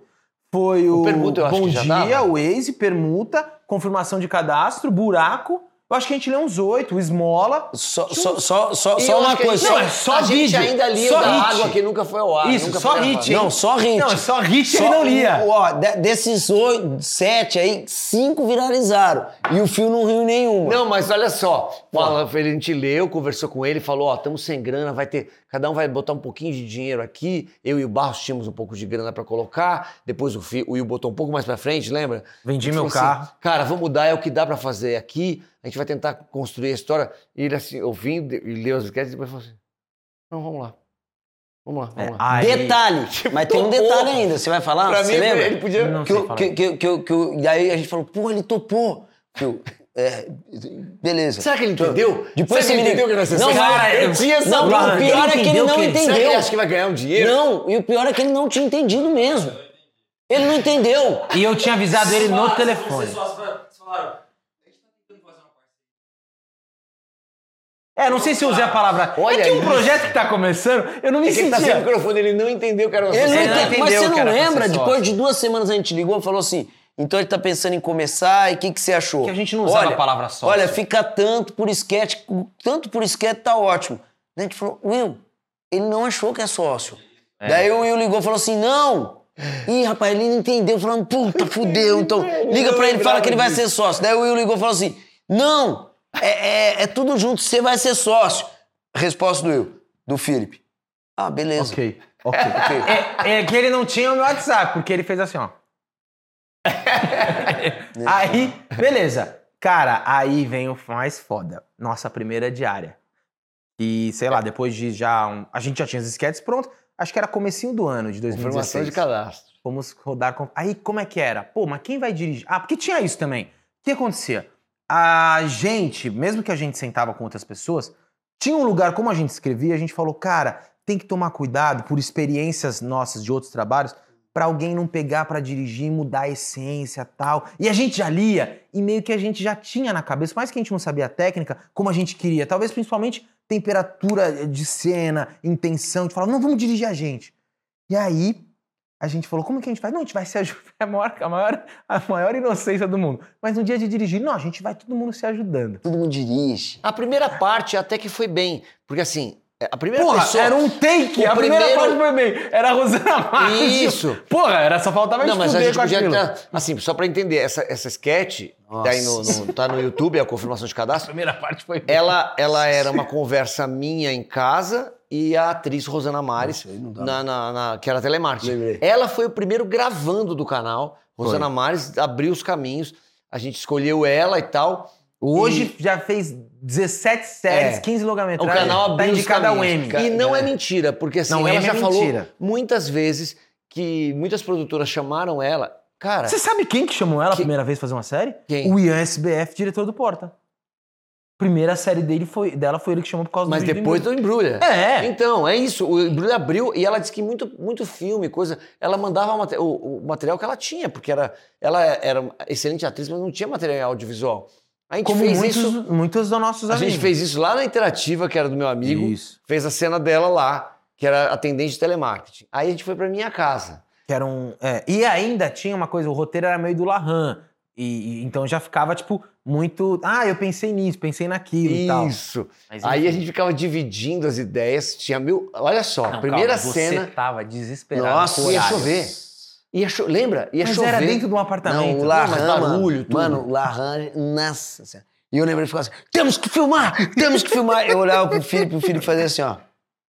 foi o, O Permuta Bom Dia, o Waze, Permuta, Confirmação de Cadastro, Buraco. Eu acho que a gente leu uns oito, o Esmola. Só, só, só, só, só uma coisa. gente- só- Não, é só a gente vídeo. ainda lia Só o da hit. água que nunca foi ao ar. Isso, nunca só foi hit? Não, só hit. Não, é só hit Só- ele não lia. Ó, de- desses oito, sete aí, cinco viralizaram. E o fio não riu nenhuma. Não, mas olha só. Fala, ele, a gente leu, conversou com ele, falou: Ó, estamos sem grana, vai ter. Cada um vai botar um pouquinho de dinheiro aqui. Eu e o Barros tínhamos um pouco de grana pra colocar. Depois o, Fio, o Will botou um pouco mais pra frente, lembra? Vendi Ele meu falou carro. assim, Cara, vamos mudar, é o que dá pra fazer aqui. A gente vai tentar construir a história. E ele, assim, ouvindo e leu as enquetes, depois falou assim: Não, vamos lá. Vamos lá, vamos lá. Aí- Detalhe, mas tem um detalhe ainda. Você vai falar? pra Você mim, lembra? ele podia. Não que, o- falar. que, que, que, que, o- e aí a gente falou, pô, ele topou. Que o- é, beleza. Será que ele entendeu? Depois Será que ele entendeu que vai ser Não, sério? cara, eu eu- tinha essa não, dúvida. o pior é que ele não que- entendeu. Será que ele acha que vai ganhar um dinheiro? Não, e o pior é que ele não tinha entendido mesmo. Ele não entendeu. E eu tinha avisado ele no telefone. É, não sei se eu usei a palavra. Olha é que um isso. projeto que tá começando, eu não me É que ele tá sem sentia. microfone, ele não entendeu que era uma Ele não entendeu. entendeu Mas você não lembra? Depois de duas semanas a gente ligou e falou assim: então ele tá pensando em começar e o que, que você achou? Que a gente não usava a palavra sócio. Olha, fica tanto por esquete, tanto por esquete tá ótimo. Daí a gente falou: Will, ele não achou que é sócio. Daí o Will ligou e falou assim: não. Ih, rapaz, ele não entendeu, falando, puta, fudeu. Então, liga pra ele e fala que ele vai ser sócio. Daí o Will ligou e falou assim: não, é, é, é tudo junto, você vai ser sócio. Resposta do Will, do Felipe. Ah, beleza. Ok, ok. é, é que ele não tinha o meu WhatsApp, porque ele fez assim, ó. aí, beleza. Cara, aí vem o mais foda. Nossa primeira diária. E, sei lá, depois de já... um- a gente já tinha as sketches prontas. Acho que era comecinho do ano de 2016. Informação de cadastro. Fomos rodar com. Aí como é que era? Pô, mas quem vai dirigir? Ah, porque tinha isso também. O que acontecia? A gente, mesmo que a gente sentava com outras pessoas, tinha um lugar, como a gente escrevia, a gente falou, cara, tem que tomar cuidado por experiências nossas de outros trabalhos, pra alguém não pegar pra dirigir mudar a essência tal. E a gente já lia e meio que a gente já tinha na cabeça, mais que a gente não sabia a técnica, como a gente queria. Talvez principalmente temperatura de cena, intenção, de falar, não, vamos dirigir a gente. E aí, a gente falou, como que a gente faz? Não, a gente vai se ajudar. É a maior, a, maior, a maior inocência do mundo. Mas no dia de dirigir, não, a gente vai todo mundo se ajudando. Todo mundo dirige. A primeira parte até que foi bem. Porque assim, a primeira Porra, pessoa. era um take. O a primeira primeiro- parte foi bem. Era a Rosana Marques. Isso. Porra, era, só faltava Não, a mas a gente com podia aquilo. Assim, só pra entender, essa, essa sketch tá aí no, no- tá no YouTube, é a confirmação de A cadastro. primeira parte foi bem. Ela, ela era uma conversa minha em casa e a atriz Rosana Mares, Nossa, na, na- na- que era telemarketing. Lembrei. Ela foi o primeiro gravando do canal. Rosana Mares abriu os caminhos. A gente escolheu ela e tal. Hoje já fez 17 séries, É. 15 O longa-metragens. canal abriu Tá indicado ao caminhos. Emmy. E não é mentira, porque assim, Não, ela Emmy já é falou mentira. muitas vezes que muitas produtoras chamaram ela. Cara, Você sabe quem que chamou ela a Que- primeira vez fazer uma série? Quem? O Ian SBF, diretor do Porta. Primeira série dele foi, dela foi ele que chamou por causa mas do vídeo depois do embrulha. É. Então, é isso. O embrulho abriu e ela disse que muito, muito filme, coisa. Ela mandava o o, o material que ela tinha, porque era, ela era uma excelente atriz, mas não tinha material audiovisual. A gente Como fez muitos, isso. muitos dos nossos A amigos. gente fez isso lá na Interativa, que era do meu amigo. Isso. Fez a cena dela lá, que era atendente de telemarketing. Aí a gente foi pra minha casa. Que era um. é, e ainda tinha uma coisa, o roteiro era meio do Lahan. E, e- então já ficava, tipo, muito. Ah, eu pensei nisso, pensei naquilo e tal. Isso. Aí a gente ficava dividindo as ideias. Tinha mil. Olha só, Não, primeira calma, cena. Você tava desesperado. Nossa, ia chover. Ia cho... Lembra? Ia Mas chover. era dentro de um Não, apartamento. o mas Larran, barulho, mano, tudo. mano, o Larran, nossa senhora. E eu lembrei de falar assim, temos que filmar, temos que filmar. Eu olhava pro Felipe, o Felipe fazia assim, ó.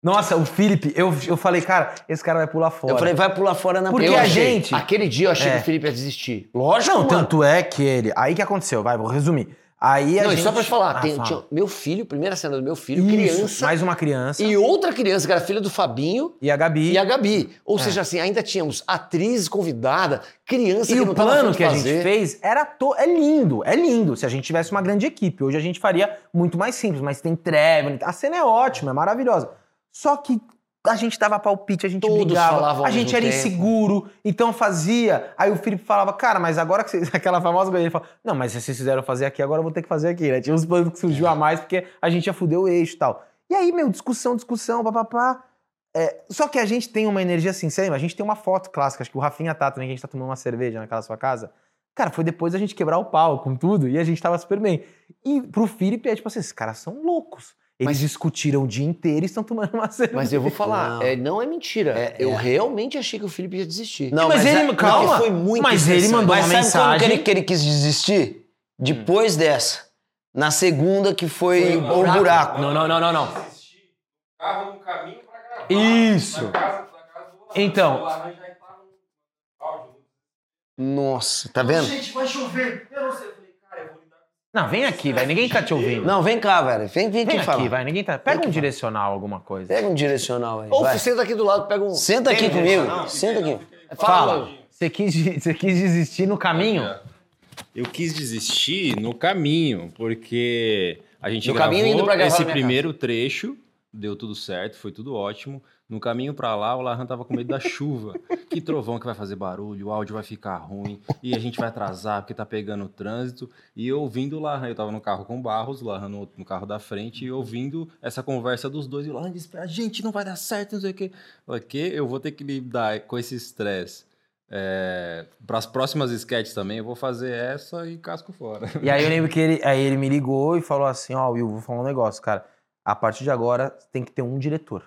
Nossa, o Felipe, eu, eu falei, cara, esse cara vai pular fora. Eu falei, vai pular fora na Porque Eu a achei- gente- Aquele dia eu achei É. que o Felipe ia desistir. Lógico, Não, mano. tanto é que ele. Aí que aconteceu, vai, vou resumir. Aí a Não, gente. só pra te falar, Ah, tem- fala. tinha meu filho, primeira cena do meu filho, Isso, criança. Mais uma criança. E outra criança, que era filha do Fabinho E a Gabi. e a Gabi. Ou É. seja, assim, ainda tínhamos atriz convidada, criança E que o não plano que a gente fez era to... é lindo, é lindo. Se a gente tivesse uma grande equipe, hoje a gente faria muito mais simples, mas tem Trevor, a cena é ótima, é maravilhosa. Só que a gente dava palpite, a gente Todos brigava, a gente era tempo. inseguro, então fazia. Aí o Felipe falava, cara, mas agora que vocês. Aquela famosa coisa, ele fala, não, mas se vocês fizeram fazer aqui, agora eu vou ter que fazer aqui, né? Tinha uns planos que surgiu a mais, porque a gente ia fuder o eixo e tal. E aí, meu, discussão, discussão, papapá. É, só que a gente tem uma energia assim, você lembra? A gente tem uma foto clássica, acho que o Rafinha tá também, que a gente tá tomando uma cerveja naquela sua casa. Cara, foi depois a gente quebrar o pau com tudo e a gente tava super bem. E pro Felipe é tipo assim, esses caras são loucos. Eles Mas- discutiram o dia inteiro e estão tomando uma cerveja. Mas eu vou falar, Não. é, não é mentira. É, eu é. realmente achei que o Felipe ia desistir. Não, mas, ele, é- calma, não, foi muito mas ele mandou Mas uma sabe mensagem. quando que ele, que ele quis desistir? Depois dessa. Na segunda, que foi, Foi o o buraco. Não, não, não, não, não. Carro no caminho pra gravar. Isso. Na casa, na casa do Laranja. Então. Áudio. Nossa, tá vendo? Gente, vai chover. Eu não sei. Eu falei, cara, eu vou lidar com Não, vem aqui, vai. Ninguém tá te ouvindo. Não, vem cá, velho. Vem, vem, vem aqui aqui, vai. Ninguém tá. Pega um direcional, alguma coisa. Pega um direcional aí. Ou vai. senta aqui do lado, pega um. Senta aqui comigo. Senta aqui. Fala. Você quis, você quis desistir no caminho? Eu quis desistir no caminho, porque a gente No gravou caminho indo pra gravar esse primeiro trecho, deu tudo certo, foi tudo ótimo. No caminho pra lá, o Larran tava com medo da chuva. que trovão que vai fazer barulho, o áudio vai ficar ruim e a gente vai atrasar porque tá pegando o trânsito. E eu ouvindo o Larran, eu tava no carro com o Barros, o Larran no, no carro da frente, e ouvindo essa conversa dos dois. E o Larran disse pra gente, não vai dar certo, não sei o quê. O quê? Eu vou ter que lidar com esse estresse. É, para as próximas sketches também, eu vou fazer essa e casco fora. E aí eu lembro que ele, aí ele me ligou e falou assim, ó, Will, vou falar um negócio, cara. A partir de agora tem que ter um diretor.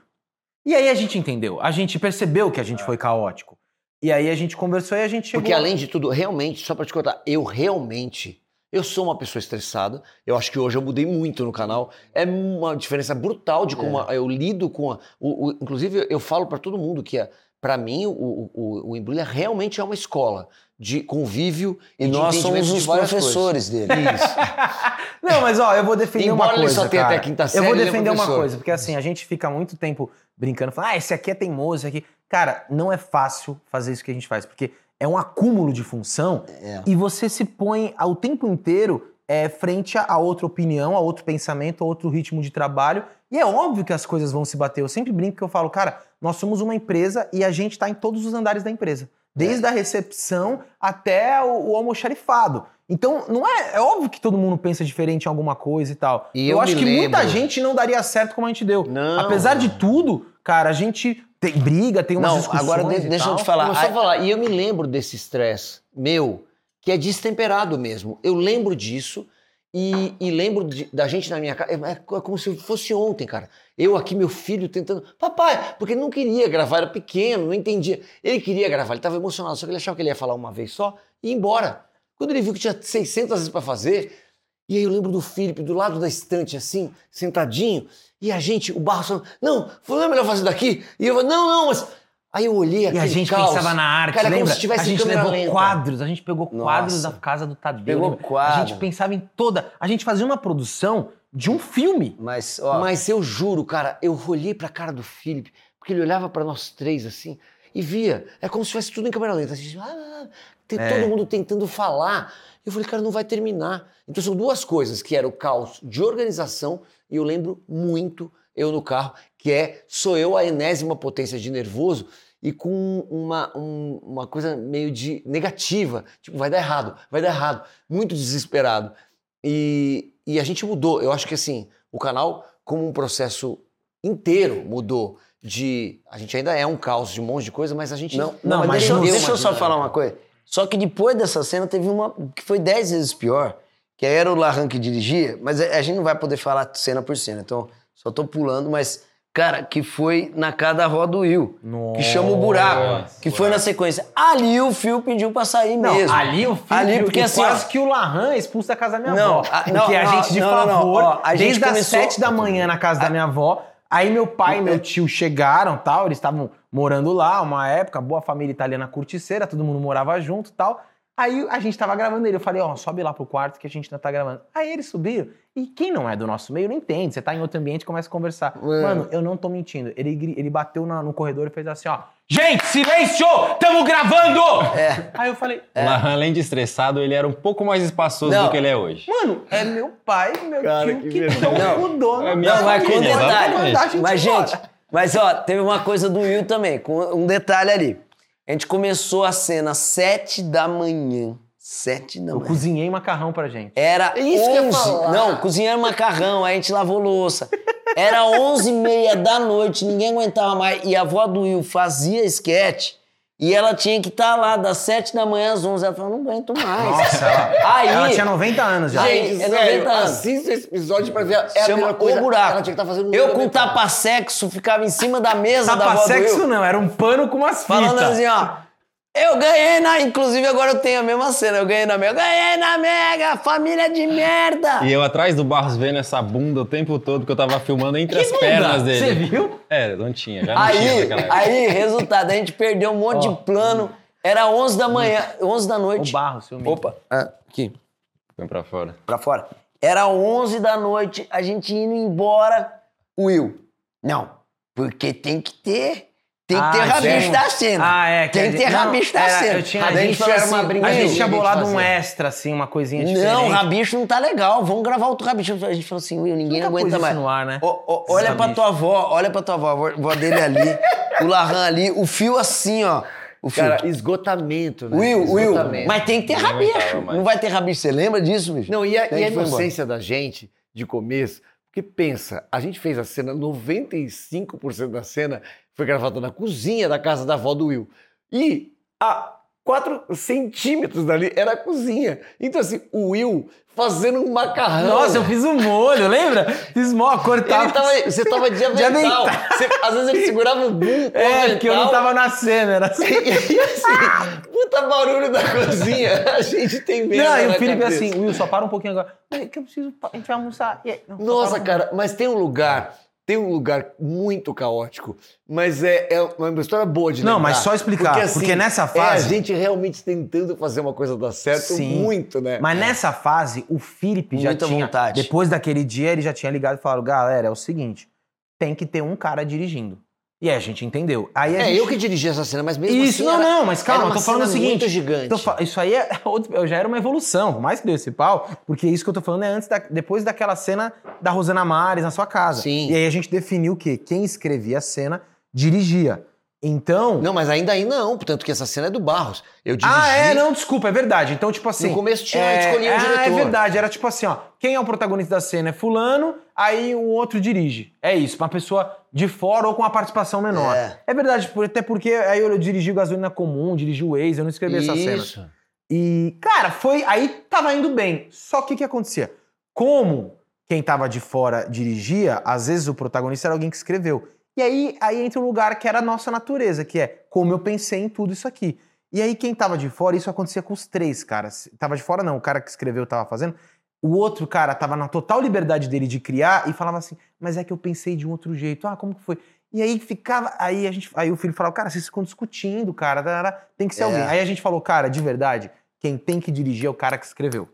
E aí a gente entendeu, a gente percebeu que a gente foi caótico. E aí a gente conversou e a gente chegou... Porque além de tudo, realmente, só pra te contar, eu realmente, eu sou uma pessoa estressada. Eu acho que hoje eu mudei muito no canal. É uma diferença brutal de como eu lido com a, o, o- inclusive eu falo pra todo mundo que é, para mim o, o, o, Embrulha realmente é uma escola de convívio E de nós somos de os várias professores dele. Isso. Não, mas ó, eu vou defender Embora uma ele coisa, só tenha cara. até quinta eu série, vou ele é defender uma professor. coisa, porque assim, a gente fica muito tempo brincando, falando, ah, esse aqui é teimoso, esse aqui... Cara, não é fácil fazer isso que a gente faz, porque é um acúmulo de função É. e você se põe ao tempo inteiro é, frente a, a outra opinião, a outro pensamento, a outro ritmo de trabalho. E é óbvio que as coisas vão se bater. Eu sempre brinco que eu falo, cara, nós somos uma empresa e a gente está em todos os andares da empresa. Desde a recepção até o, o almoxarifado. Então, não é, é óbvio que todo mundo pensa diferente em alguma coisa e tal. E eu, eu acho que muita lembro- gente não daria certo como a gente deu. Não. Apesar de tudo, cara, a gente tem briga, tem umas Não, discussões agora de- e deixa eu tal. te falar. Só falar. E eu me lembro desse estresse meu, que é destemperado mesmo. Eu lembro disso e, e lembro de- da gente na minha casa. É, é como se fosse ontem, cara. Eu aqui, meu filho, tentando. Papai, porque ele não queria gravar, era pequeno, não entendia. Ele queria gravar, ele estava emocionado, só que ele achava que ele ia falar uma vez só e ir embora. Quando ele viu que tinha 600 vezes para fazer, e aí eu lembro do Felipe do lado da estante, assim, sentadinho, e a gente, o Barros falando, não, não é melhor fazer daqui? E eu não, não, mas. Aí eu olhei E aquele a gente caos. pensava na arte, Cara, é como lembra? se tivesse a gente levou lenta. quadros, a gente pegou quadros Nossa. da casa do Tadeu. Pegou lembra? A gente pensava em toda... A gente fazia uma produção de um filme. Mas, ó, Mas eu juro, cara, eu olhei pra cara do Felipe, porque ele olhava pra nós três assim e via. É como se tivesse tudo em câmera lenta. Ah, tem É. todo mundo tentando falar. Eu falei, cara, não vai terminar. Então são duas coisas, que era o caos de organização, e eu lembro muito, eu no carro, que é, sou eu a enésima potência de nervoso e com uma, um- uma coisa meio de negativa. Tipo, vai dar errado, vai dar errado. Muito desesperado. E, e a gente mudou. Eu acho que assim, o canal, como um processo inteiro, mudou. de. A gente ainda é um caos de um monte de coisa, mas a gente. Não, Não, não, mas, mas deixa, eu- deixa eu só falar uma coisa. Só que depois dessa cena teve uma que foi dez vezes pior, que era o Larran que dirigia, mas a a gente não vai poder falar cena por cena, então só tô pulando, mas, cara, que foi na casa da avó do Will, que chama o buraco, que foi na sequência. Ali o Phil pediu pra sair Não, mesmo. ali o filho, Ali, porque e assim, quase ó, que o Larran é expulso da casa da minha Não, avó. a- porque não, a não, gente, de não, não, não, favor, ó, a gente desde as começou- sete da manhã na casa da minha avó, aí meu pai e meu tio chegaram tal, eles estavam morando lá, uma época, boa família italiana curticeira, todo mundo morava junto tal. Aí a gente tava gravando ele, eu falei, ó, sobe lá pro quarto que a gente ainda tá gravando. Aí eles subiram, e quem não é do nosso meio não entende, você tá em outro ambiente começa a conversar. Mano, eu não tô mentindo, ele, ele bateu na- no corredor e fez assim, ó, gente, silêncio, tamo gravando! É. Aí eu falei, O Larran, além de estressado, ele era um pouco mais espaçoso Não. do que ele é hoje. Mano, é meu pai meu Cara, tio que que dono. É minha Não, mas com detalhe. Mas, embora. gente, mas ó, teve uma coisa do Will também, com um detalhe ali. A gente começou a cena às sete da manhã. Sete da Eu manhã. cozinhei macarrão pra gente. Era Isso que eu ia 11. falar. Não, cozinhando macarrão, aí a gente lavou louça. Era 11 e meia da noite, ninguém aguentava mais. E a avó do Will fazia esquete e ela tinha que estar lá das 7 da manhã às 11. Ela falou, não aguento mais. Nossa, ela, Aí, ela tinha 90 anos já. Aí- Gente, é sério, 90 anos. assista esse episódio pra ver. É a chama mesma coisa. o buraco. Ela tinha que estar fazendo um Eu com tapa-sexo ficava em cima da mesa da avó do Tapa-sexo não, era um pano com umas Falando fitas. assim, ó. Eu ganhei na. Inclusive, agora eu tenho a mesma cena. Eu ganhei na Mega. Eu ganhei na Mega! Família de merda! E eu atrás do Barros vendo essa bunda o tempo todo que eu tava filmando entre Que as bunda? pernas dele. Você viu? É, não tinha, já não tinha Aí, época. aí, resultado, a gente perdeu um monte de plano. Era 11 da manhã, 11 da O noite. barro, seu amigo. Opa, ah, aqui, Põe pra fora. pra fora. Era 11 da noite, a gente indo embora. Will, não, porque tem que ter. Tem que Ah, ter rabicho sim. da cena. Ah, é. Tem que ter rabicho da cena. Eu tinha, Aí a gente era assim, uma a brincadeira. A gente tinha Will, bolado um extra, assim, uma coisinha diferente. Não, rabicho não tá legal. Vamos gravar outro rabicho. A gente falou assim, Will, ninguém aguenta isso mais. no ar, né? Olha pra tua avó, olha pra tua avó, a avó- dele ali, o Larran ali, o fio assim, ó. O fio. Cara, esgotamento, né? Will, Will, Esgotamento. mas tem que ter rabicho. Não vai ter rabicho, você lembra disso, bicho? Não, e a, e a inocência da gente, de começo, porque pensa, a gente fez a cena, 95% da cena foi gravada na cozinha da casa da avó do Will. E a 4 centímetros dali era a cozinha. Então, assim, o Will fazendo um macarrão. Nossa, eu fiz um molho, lembra? Fiz mó, cortava. Tava, você tava de avental. Você- às vezes ele segurava o o É, porque eu não tava na cena, era assim. E assim, puta barulho da cozinha. A gente tem medo. Não, e o Felipe cabeça. assim, Will, só para um pouquinho agora. Que eu preciso, a gente vai almoçar. E aí, não, Nossa, um- cara, mas tem um lugar, tem um lugar muito caótico, mas é, é uma história boa de Não, lembrar. mas só explicar, porque nessa fase- É a gente realmente tentando fazer uma coisa dar certo Sim. muito, né? Mas nessa fase, o Felipe já Muita tinha. vontade. Depois daquele dia, ele já tinha ligado e falado: galera, é o seguinte, tem que ter um cara dirigindo. E aí a gente entendeu. Aí a É, gente... eu que dirigi essa cena, mas mesmo Isso, assim não, era- não, mas calma, eu tô falando o seguinte. muito gigante. Fa- isso aí é outro- já era uma evolução, por mais que deu esse pau, porque isso que eu tô falando é antes da- depois daquela cena da Rosana Mares na sua casa. Sim. E aí a gente definiu que quem escrevia a cena dirigia. Então. Não, mas ainda aí não, portanto que essa cena é do Barros. Eu dirigi. ah, é, não, desculpa, é verdade. Então, tipo assim. No começo tinha, é, escolhia o ah, diretor. é verdade, era tipo assim, ó. Quem é o protagonista da cena é fulano, aí o outro dirige. É isso, uma pessoa de fora ou com uma participação menor. É. É, verdade, até porque aí eu dirigi o Gasolina Comum, dirigi o Waze, eu não escrevi essa cena. Isso. E, cara, foi. Aí tava indo bem. Só que o que acontecia? Como quem tava de fora dirigia, às vezes o protagonista era alguém que escreveu. E aí, aí entra um lugar que era a nossa natureza, que é como eu pensei em tudo isso aqui. E aí, quem tava de fora, isso acontecia com os três caras. Tava de fora, não, o cara que escreveu tava fazendo. O outro cara tava na total liberdade dele de criar e falava assim: Mas é que eu pensei de um outro jeito. Ah, como que foi? E aí ficava. Aí, a gente, aí o filho falava: Cara, vocês ficam discutindo, cara. Tem que ser É. alguém. Aí a gente falou: Cara, de verdade, quem tem que dirigir é o cara que escreveu.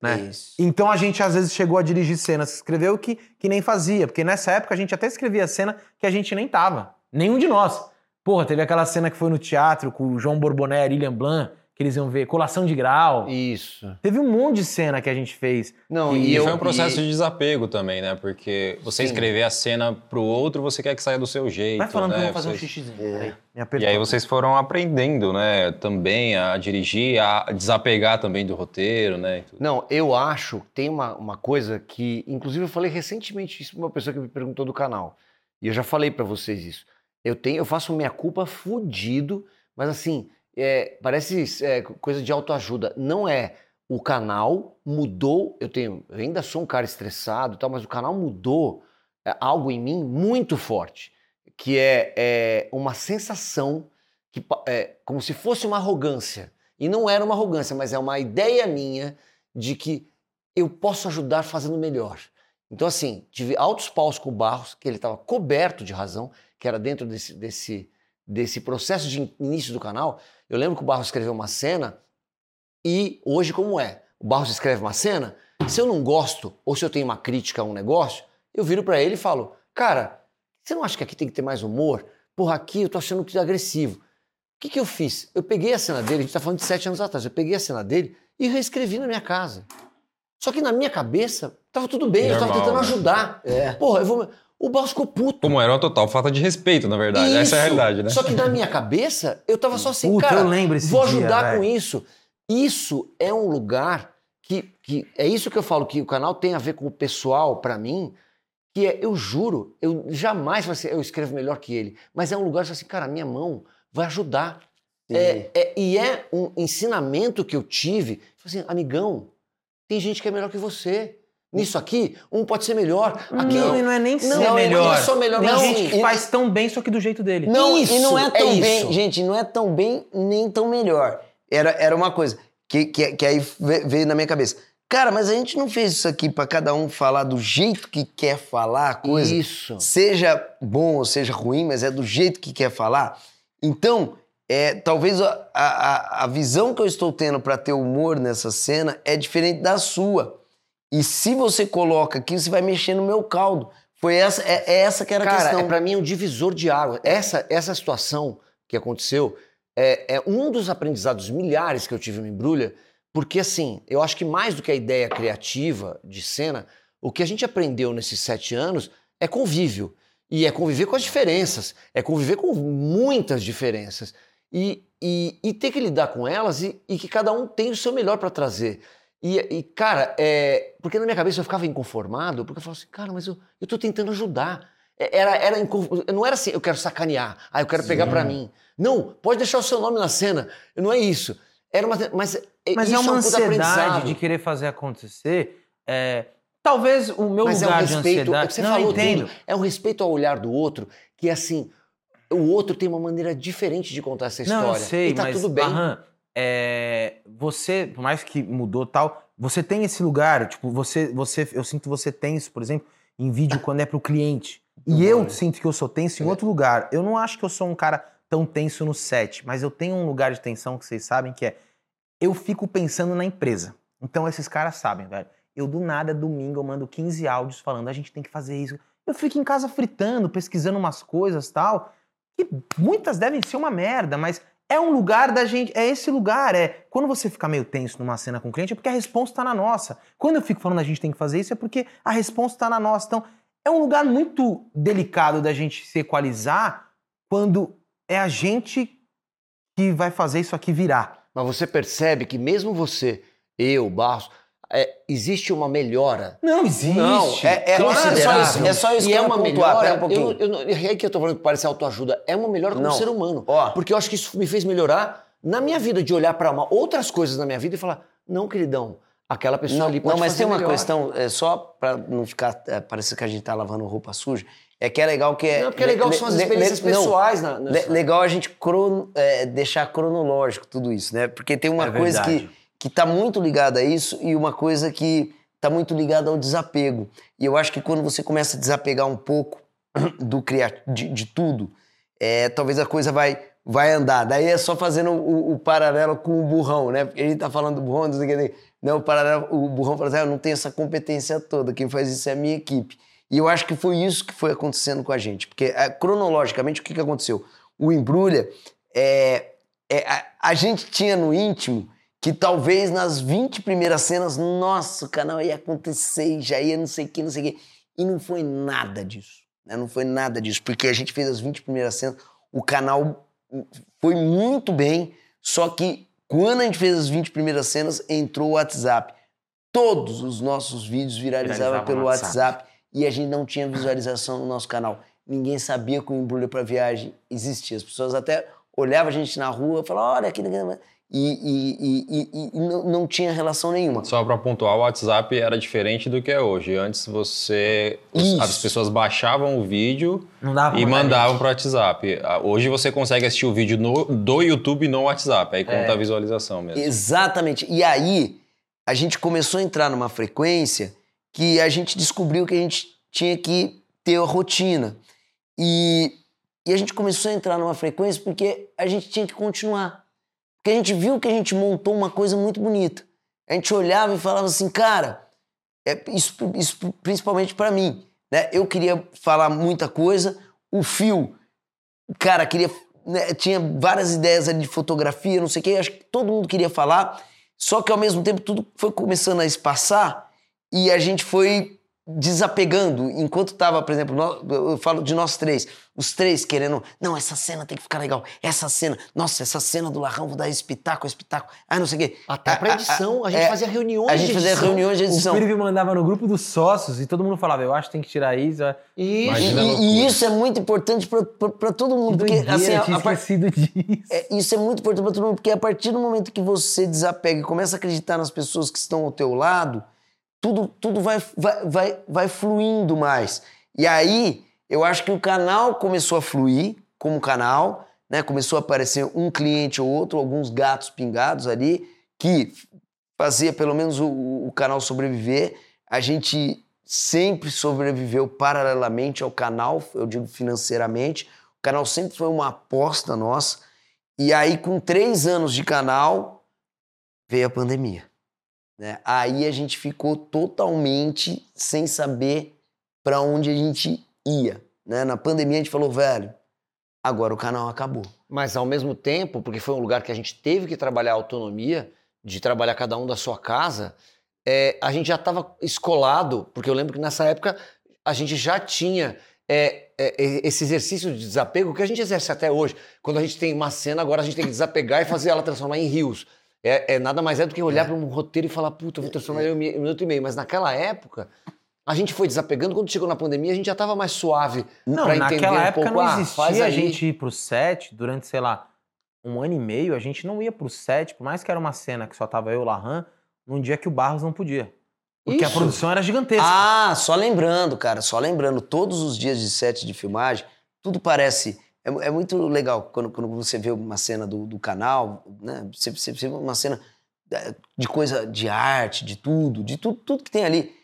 Né? Então a gente às vezes chegou a dirigir cenas que escreveu que, que nem fazia, porque nessa época a gente até escrevia cena que a gente nem tava. Nenhum de nós. Porra, teve aquela cena que foi no teatro com o João Borboné e a Lilian Blanc, que eles iam ver colação de grau. Isso. Teve um monte de cena que a gente fez. Não, E, e, eu, foi um processo e- de desapego também, né? Porque você Sim. escrever a cena pro outro, você quer que saia do seu jeito, Vai falando que eu né? vou fazer um Vocês- xixizinho. É. E aí vocês foram aprendendo, né? Também a dirigir, a desapegar também do roteiro, né? Não, eu acho que tem uma, uma coisa que, inclusive, eu falei recentemente isso pra uma pessoa que me perguntou do canal. E eu já falei pra vocês isso. Eu tenho, eu faço minha culpa fudido, mas assim, é, parece é, coisa de autoajuda. Não é. O canal mudou. Eu tenho, eu ainda sou um cara estressado, e tal, mas o canal mudou é, algo em mim muito forte, que é, é uma sensação que é como se fosse uma arrogância. E não era uma arrogância, mas é uma ideia minha de que eu posso ajudar fazendo melhor. Então, assim, tive altos paus com o Barros, que ele estava coberto de razão, que era dentro desse, desse, desse processo de início do canal. Eu lembro que o Barros escreveu uma cena e hoje, como é? O Barros escreve uma cena, se eu não gosto ou se eu tenho uma crítica a um negócio, eu viro para ele e falo: Cara, você não acha que aqui tem que ter mais humor? Porra, aqui eu tô achando que é agressivo. O que, que eu fiz? Eu peguei a cena dele, a gente está falando de sete anos atrás, eu peguei a cena dele e reescrevi na minha casa. Só que na minha cabeça, tava tudo bem, Normal, eu tava tentando né? ajudar. É. Porra, eu vou. O Barros ficou puto. Como era uma total falta de respeito, na verdade. Essa é a Isso. realidade, né? Só que na minha cabeça, eu tava só assim, Puta, cara, eu lembro esse vou dia, ajudar com velho. isso. Isso é um lugar que, que é isso que eu falo que o canal tem a ver com o pessoal pra mim, que é, eu juro, eu jamais vai ser, eu escrevo melhor que ele, mas é um lugar que assim, cara, minha mão vai ajudar. É, é- e é um ensinamento que eu tive, assim, amigão, tem gente que é melhor que você. Nisso aqui, um pode ser melhor. Aqui, Não, e não é nem Não, ser não é melhor. só melhor, Tem não, gente que faz tão bem, só que do jeito dele. Não, Isso, e não é é tão isso. bem, gente, não é tão bem nem tão melhor. Era, era uma coisa que, que, que aí ve- veio na minha cabeça. Cara, mas a gente não fez isso aqui pra cada um falar do jeito que quer falar a coisa. Isso. Seja bom ou seja ruim, mas é do jeito que quer falar. Então, é, talvez a, a, a visão que eu estou tendo pra ter humor nessa cena é diferente da sua. E se você coloca aqui, você vai mexer no meu caldo. Foi essa, é, é essa que era a Cara, questão. é, pra mim é um divisor de água. Essa, essa situação que aconteceu é, é um dos aprendizados milhares que eu tive no Embrulha, porque assim, eu acho que mais do que a ideia criativa de cena, o que a gente aprendeu nesses sete anos é convívio. E é conviver com as diferenças, é conviver com muitas diferenças. E, e, e ter que lidar com elas e, e que cada um tem o seu melhor pra trazer. E, e, cara, é, porque na minha cabeça eu ficava inconformado, porque eu falava assim, cara, mas eu, eu tô tentando ajudar. É, Era, era, não era assim, eu quero sacanear, ah, eu quero pegar pra mim. Não, pode deixar o seu nome na cena, não é isso. Era uma, mas Mas isso é uma um puta ansiedade de querer fazer acontecer. É, talvez o meu Mas é um lugar de respeito, é ansiedade. que você não, falou entendo. tudo, é um respeito ao olhar do outro, que assim, o outro tem uma maneira diferente de contar essa história. Não, eu sei, e tá mas tudo bem. Aham, é, você, por mais que mudou tal, você tem esse lugar, tipo, você, você, eu sinto que você tem isso, por exemplo, em vídeo quando é pro cliente. E eu sinto que eu sou tenso em É. outro lugar. Eu não acho que eu sou um cara tão tenso no set, mas eu tenho um lugar de tensão que vocês sabem que é eu fico pensando na empresa. Então esses caras sabem, velho. Eu do nada, domingo, eu mando 15 áudios falando, a gente tem que fazer isso. Eu fico em casa fritando, pesquisando umas coisas tal, que muitas devem ser uma merda, mas é um lugar da gente, é esse lugar, é. Quando você fica meio tenso numa cena com o cliente, é porque a resposta tá na nossa. Quando eu fico falando a gente tem que fazer isso, é porque a resposta tá na nossa. Então, é um lugar muito delicado da gente se equalizar quando é a gente que vai fazer isso aqui virar. Mas você percebe que mesmo você, eu, Barros, é, existe uma melhora. Não existe. Não, é, é, é só isso, é só isso e que é eu uma melhora. pera um pouquinho. eu, eu, não- é aí que eu tô falando que parece autoajuda. É uma melhora como Não. ser humano. Ó. Porque eu acho que isso me fez melhorar na minha vida, de olhar para outras coisas na minha vida e falar: não, queridão, aquela pessoa Não, ali pode não, mas fazer tem uma melhor. questão, é, só pra não ficar, é, parecer que a gente tá lavando roupa suja, é que é legal que é... Não, porque é legal que são as le- le- experiências le- não, pessoais. na, le- legal a gente crono- é, deixar cronológico tudo isso, né? Porque tem uma É coisa verdade. que tá muito ligada a isso e uma coisa que tá muito ligada ao desapego. E eu acho que quando você começa a desapegar um pouco do de, de tudo, é, talvez a coisa vai, vai andar. Daí é só fazendo o, o paralelo com o burrão, né? Ele tá falando do burrão, não que. Não, o, paralelo, o burrão fala assim, ah, eu não tenho essa competência toda, quem faz isso é a minha equipe. E eu acho que foi isso que foi acontecendo com a gente. Porque, ah, cronologicamente, o que, que aconteceu? O Embrulha, é, é, a, a gente tinha no íntimo que talvez nas 20 primeiras cenas, nossa, o canal ia acontecer, já ia não sei o que, não sei o que. E não foi nada disso. né? Não foi nada disso, porque a gente fez as 20 primeiras cenas, o canal foi muito bem, só que quando a gente fez as 20 primeiras cenas, entrou o WhatsApp. Todos os nossos vídeos viralizavam Viralizavam pelo WhatsApp. WhatsApp. e a gente não tinha visualização no nosso canal. ninguém sabia que o embrulho para viagem existia. As pessoas até olhavam a gente na rua e falavam, olha aqui. E, e, e, e, e não, não tinha relação nenhuma. Só para pontuar, o WhatsApp era diferente do que é hoje. Antes você. Isso. As pessoas baixavam o vídeo Não dava pra e mandavam para o WhatsApp. Ah, Hoje você consegue assistir o vídeo no- do YouTube no WhatsApp. Aí conta É. a visualização mesmo. Exatamente. E aí, a gente começou a entrar numa frequência que a gente descobriu que a gente tinha que ter a rotina. E, e a gente começou a entrar numa frequência porque a gente tinha que continuar. Porque a gente viu que a gente montou uma coisa muito bonita. A gente olhava e falava assim, cara, é, isso, isso principalmente pra mim. Né? Eu queria falar muita coisa, o Fio, cara, queria. né, tinha várias ideias ali de fotografia, não sei o quê, acho que todo mundo queria falar, só que ao mesmo tempo tudo foi começando a espaçar e a gente foi desapegando. Enquanto tava, por exemplo, eu falo de nós três, os três querendo, não, essa cena tem que ficar legal, essa cena, nossa, essa cena do Larrão, vou dar espetáculo, espetáculo, ah, não sei o quê. Até pra A- a- edição, a gente é, fazia reuniões A gente fazia edição. reuniões de edição. O Felipe mandava no grupo dos sócios e todo mundo falava, eu acho que tem que tirar isso. Isso. E, Imagina a e- e isso é muito importante pra- pra pra todo Que mundo, porque doideira, assim, eu a, tinha a esquecido disso. É, isso é muito importante para todo mundo, porque a partir do momento que você desapega e começa a acreditar nas pessoas que estão ao teu lado, tudo, tudo vai, vai, vai, vai fluindo mais. E aí, eu acho que o canal começou a fluir como canal, né? Começou a aparecer um cliente ou outro, alguns gatos pingados ali, que fazia pelo menos o, o canal sobreviver. A gente sempre sobreviveu paralelamente ao canal, eu digo financeiramente. O canal sempre foi uma aposta nossa. E aí, com três anos de canal, veio a pandemia. Né? Aí a gente ficou totalmente sem saber para onde a gente ia. Né? Na pandemia a gente falou, velho, agora o canal acabou. Mas ao mesmo tempo, porque foi um lugar que a gente teve que trabalhar a autonomia, de trabalhar cada um da sua casa, é, a gente já estava escolado, porque eu lembro que nessa época a gente já tinha é, é, é, esse exercício de desapego que a gente exerce até hoje. Quando a gente tem uma cena, agora a gente tem que desapegar e fazer ela transformar em rios. É, é nada mais é do que olhar para um roteiro e falar, puta, eu vou transformar em um mi- um minuto e meio. Mas naquela época, a gente foi desapegando. Quando chegou na pandemia, a gente já estava mais suave para entender naquela um época pouco. não ah, faz existia a aí. gente ir pro set durante, sei lá, um ano e meio. A gente não ia pro set, por mais que era uma cena que só tava eu e o Larran, num dia que o Barros não podia. Porque a Isso. produção era gigantesca. Ah, só lembrando, cara, só lembrando, todos os dias de set de filmagem, tudo parece. É, é muito legal quando, quando você vê uma cena do, do canal, né? Você, você você vê uma cena de coisa de arte, de tudo, de tudo, tudo que tem ali.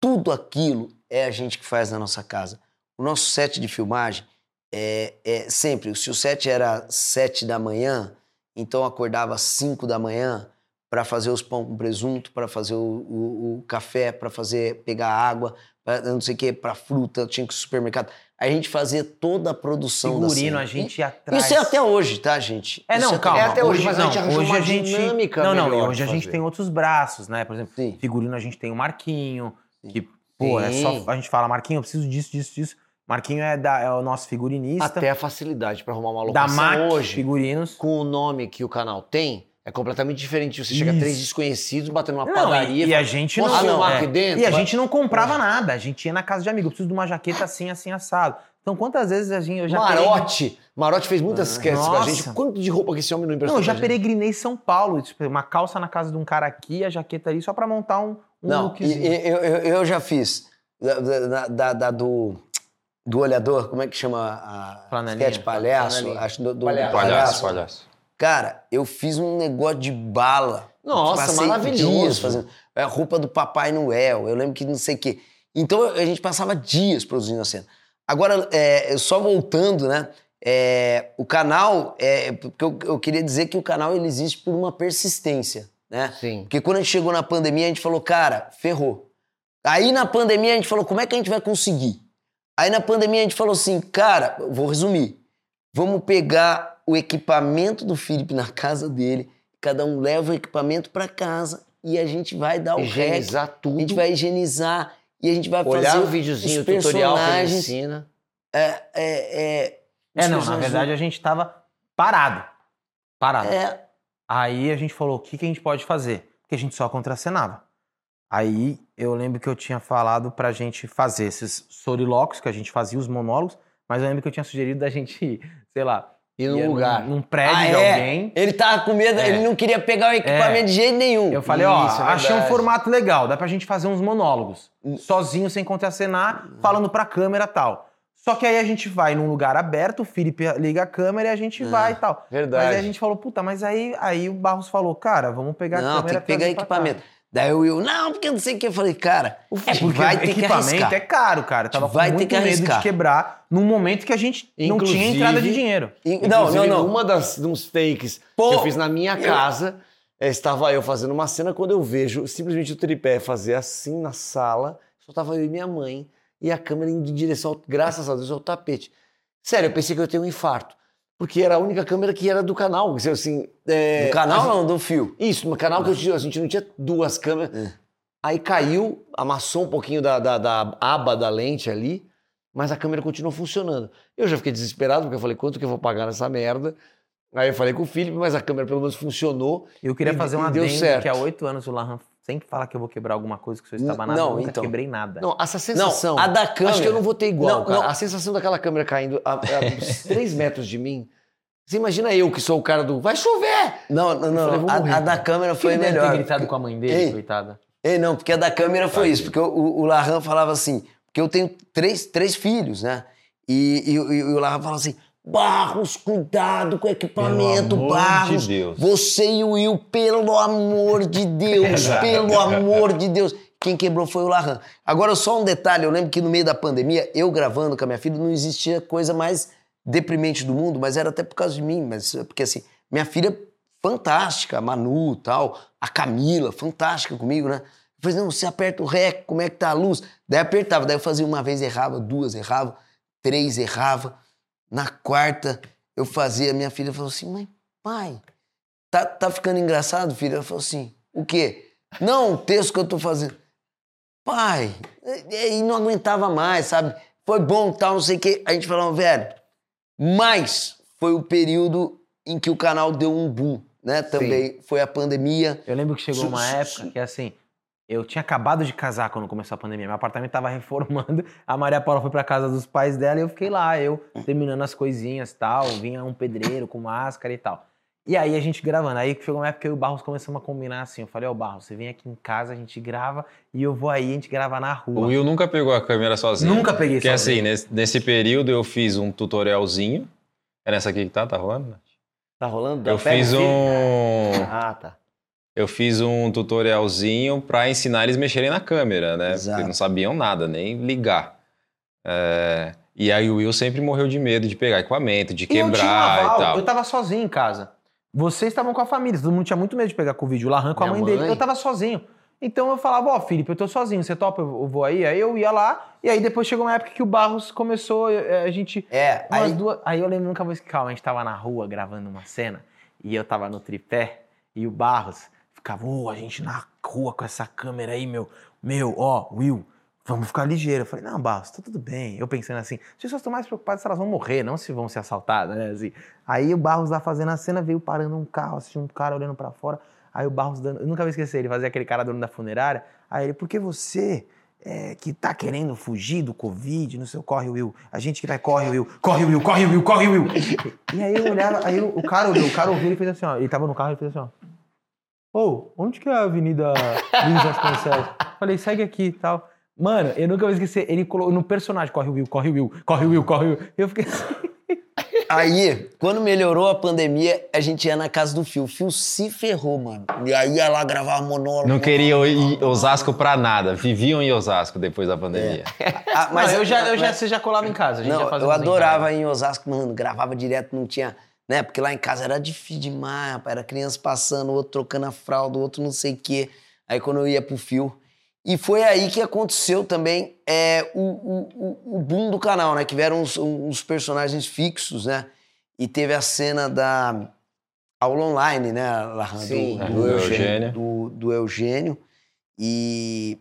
Tudo aquilo é a gente que faz na nossa casa. O nosso set de filmagem é, é sempre. Se o set era sete da manhã, então acordava às cinco da manhã para fazer os pão com presunto, para fazer o, o- o café, para fazer pegar água, pra, não sei o que, para fruta, tinha que ir supermercado. A gente fazia toda a produção da Figurino, a gente ia atrás. Isso é até hoje, tá, gente? É, Isso não, calma. É até hoje, hoje, mas a não, gente arranjou hoje uma a gente dinâmica Não, não, hoje a gente tem outros braços, né? Por exemplo, Sim. figurino a gente tem o Marquinho, que, pô, é Sim. só. A gente fala, Marquinho, eu preciso disso, disso, disso. Marquinho é, da, é o nosso figurinista. Até a facilidade para arrumar uma da locação MAC hoje, Figurinos. com o nome que o canal tem, é completamente diferente. Você chega Isso. três desconhecidos batendo uma Não, padaria. e, e fala, a gente "Posso não. filmar é. aqui dentro? E a Vai- gente não comprava nada, a gente ia na casa de amigo, eu preciso de uma jaqueta assim, assim, assado. Então, quantas vezes a gente, eu já Marote. Marote fez muitas Ah, sketches com a gente. Quanto de roupa que esse homem não Não, emprestou eu já pra gente? peregrinei São Paulo, tipo, uma calça na casa de um cara aqui, a jaqueta ali, só pra montar um, um Não, lookzinho. e- eu, eu, eu já fiz. Da, da- da- da- do, do olhador, como é que chama a Flanelinha. sketch palhaço? Acho do, do Palhaço. Palhaço, palhaço. Cara, eu fiz um negócio de bala. Nossa, Passei maravilhoso. dias fazendo. É a roupa do Papai Noel. Eu lembro que não sei o quê. Então a gente passava dias produzindo a cena. Agora, é, só voltando, né? é, o canal, é, porque eu, eu queria dizer que o canal ele existe por uma persistência, né? Sim. Porque quando a gente chegou na pandemia, a gente falou, cara, ferrou. Aí na pandemia a gente falou, como é que a gente vai conseguir? Aí na pandemia a gente falou assim, cara, vou resumir. Vamos pegar o equipamento do Felipe na casa dele, cada um leva o equipamento para casa e a gente vai dar o rec, Higienizar a tudo. gente vai higienizar e a gente vai olhar fazer o videozinho, o os tutorial que ele ensina. É, é, é, É, não, na verdade a gente tava parado. Parado. É, Aí a gente falou, o que, que a gente pode fazer? Porque a gente só contracenava. Aí eu lembro que eu tinha falado pra gente fazer esses solilóquios, que a gente fazia os monólogos, Mas eu lembro que eu tinha sugerido da gente ir, sei lá, E ia num num- lugar. Num, prédio Ah, de é? alguém. Ele tava com medo, É. ele não queria pegar o equipamento de jeito nenhum. Eu falei, ó, Isso, é achei um formato legal, dá pra gente fazer uns monólogos. Sozinho, sem contracenar, falando pra câmera e tal. Só que aí a gente vai num lugar aberto, o Felipe liga a câmera e a gente vai e tal. Verdade. Mas aí a gente falou, puta, mas aí, aí o Barros falou, cara, vamos pegar a não, câmera tem que pegar equipamento. Daí o Will, não, porque não sei o que. Eu falei, cara, É porque vai ter que arriscar. é caro, cara. Tava Vai com ter muito que medo de quebrar num momento que a gente não tinha Inclusive- entrada de dinheiro. E- Não, não, Inclusive, não. Uma das uns fakes Pô, que eu fiz na minha eu- casa, eh, estava eu fazendo uma cena quando eu vejo simplesmente o tripé fazer assim na sala, só tava eu e minha mãe e a câmera indo em direção, graças a Deus, ao tapete. Sério, eu pensei que eu ia ter um infarto. Porque era a única câmera que era do canal. Assim, é, Do canal a- não, do fio. Isso, no canal que eu tinha, a gente não tinha duas câmeras. É. Aí caiu, amassou um pouquinho da, da, da aba da lente ali, mas a câmera continuou funcionando. Eu já fiquei desesperado, porque eu falei, quanto que eu vou pagar nessa merda? Aí eu falei com o Felipe, mas a câmera pelo menos funcionou. Eu queria E- fazer uma deu certo. que há oito anos o Larran sempre fala que eu vou quebrar alguma coisa, que o senhor estava nada, não, eu nunca então. quebrei nada. Não, essa sensação. Não, a da câmera. Acho que eu não vou ter igual, Não, cara. não. A sensação daquela câmera caindo a, a uns três metros de mim. Você imagina eu que sou o cara do vai chover! Não, não, não. falei, a, morrer, a da câmera foi ele deve melhor. ter gritado com a mãe dele, Ei. coitada. Ei, não, porque a da câmera foi isso. Porque o, o, Larran falava assim, porque eu tenho três, três filhos, né? E, e, e o Larran falava assim, Barros, cuidado com o equipamento, Pelo amor Barros. de Deus. Você e o Will, pelo amor de Deus, pelo amor de Deus. Quem quebrou foi o Larran. Agora, só um detalhe, eu lembro que no meio da pandemia, eu gravando com a minha filha, não existia coisa mais deprimente do mundo, mas era até por causa de mim, mas porque assim, minha filha fantástica, a Manu tal, a Camila, fantástica comigo, né? Eu falei, não, você aperta o rec, como é que tá a luz? Daí apertava, daí eu fazia uma vez, errava, duas, errava, três, errava. Na quarta, eu fazia, minha filha falou assim, mãe, pai, tá, tá ficando engraçado, filha? Ela falou assim, o quê? Não, o texto que eu tô fazendo. Pai, e e não aguentava mais, sabe? Foi bom, tal, não sei o quê. A gente falava, velho, mas foi o período em que o canal deu um boom, né? Também foi a pandemia. Eu lembro que chegou uma época que, assim, eu tinha acabado de casar quando começou a pandemia. Meu apartamento tava reformando, a Maria Paula foi pra casa dos pais dela e eu fiquei lá, eu terminando as coisinhas e tal. Vinha um pedreiro com máscara e tal. E aí a gente gravando. Aí chegou uma época que eu e o Barros começamos a combinar assim. Eu falei, ó, Barros, você vem aqui em casa, a gente grava e eu vou aí, a gente grava na O rua. Will nunca pegou a câmera sozinho. Nunca peguei Porque sozinho. assim, nesse, nesse período eu fiz um tutorialzinho. É nessa aqui que tá? Tá rolando? Nath? Tá rolando? Eu fiz o fio. um. Ah, tá. Eu fiz um tutorialzinho pra ensinar eles a mexerem na câmera, né? Exato. Porque não sabiam nada, nem ligar. É, E aí o Will sempre morreu de medo de pegar equipamento, de E eu tinha um quebrar aval, e tal. Eu tava sozinho em casa. Vocês estavam com a família, todo mundo tinha muito medo de pegar Covid. O Larran com a Minha mãe, dele. mãe. Eu tava sozinho. Então eu falava, ó, Felipe, eu tô sozinho, você topa, eu vou aí? Aí eu ia lá, e aí depois chegou uma época que o Barros começou, eh, a gente. É, Umas aí, duas. Aí eu lembro, nunca vou esquecer, calma, a gente tava na rua gravando uma cena, e eu tava no tripé, e o Barros ficava, ô, a gente na rua com essa câmera aí, meu, meu, ó, Will, vamos ficar ligeiro. Eu falei, não, Barros, tá tudo bem. Eu pensando assim, as pessoas estão mais preocupadas se elas vão morrer, não se vão ser assaltadas, né? Assim. Aí o Barros lá fazendo a cena, veio parando um carro, assim, um cara olhando pra fora. Aí o Barros dando. Eu nunca vou esquecer, ele fazia aquele cara dono da funerária. Aí ele, porque você. é, que tá querendo fugir do Covid, no seu corre, Will. A gente que vai, corre, Will. Corre, Will, corre, Will, corre, Will. E aí eu olhava, aí o cara olhou, o cara ouviu e fez assim, ó. Ele tava no carro e fez assim, ó. Ô, onde que é a Avenida Luiz Vasconcelos? Falei, segue aqui e tal. Mano, eu nunca vou esquecer, ele colocou no personagem, corre o Will, corre o Will, corre o Will, corre o Will. Eu fiquei assim. aí, quando melhorou a pandemia, a gente ia na casa do Fio. O Fio se ferrou, mano. E aí ia lá gravar monólogo. Não queriam ir em Osasco pra nada. Viviam em Osasco depois da pandemia. Ah, Mas eu já, eu já, mas- você já colava em casa, a gente já Não, fazia eu em adorava ir em Osasco, mano, gravava direto, não tinha, né? Porque lá em casa era difícil demais, rapaz, era criança passando, o outro trocando a fralda, o outro não sei o quê. Aí quando eu ia pro fio. E foi aí que aconteceu também é, o, o, o- boom do canal, né? Que vieram uns, uns personagens fixos, né? E teve a cena da aula online, né? Sim, do, do Do Eugênio. Eugênio. Do, do Eugênio. E,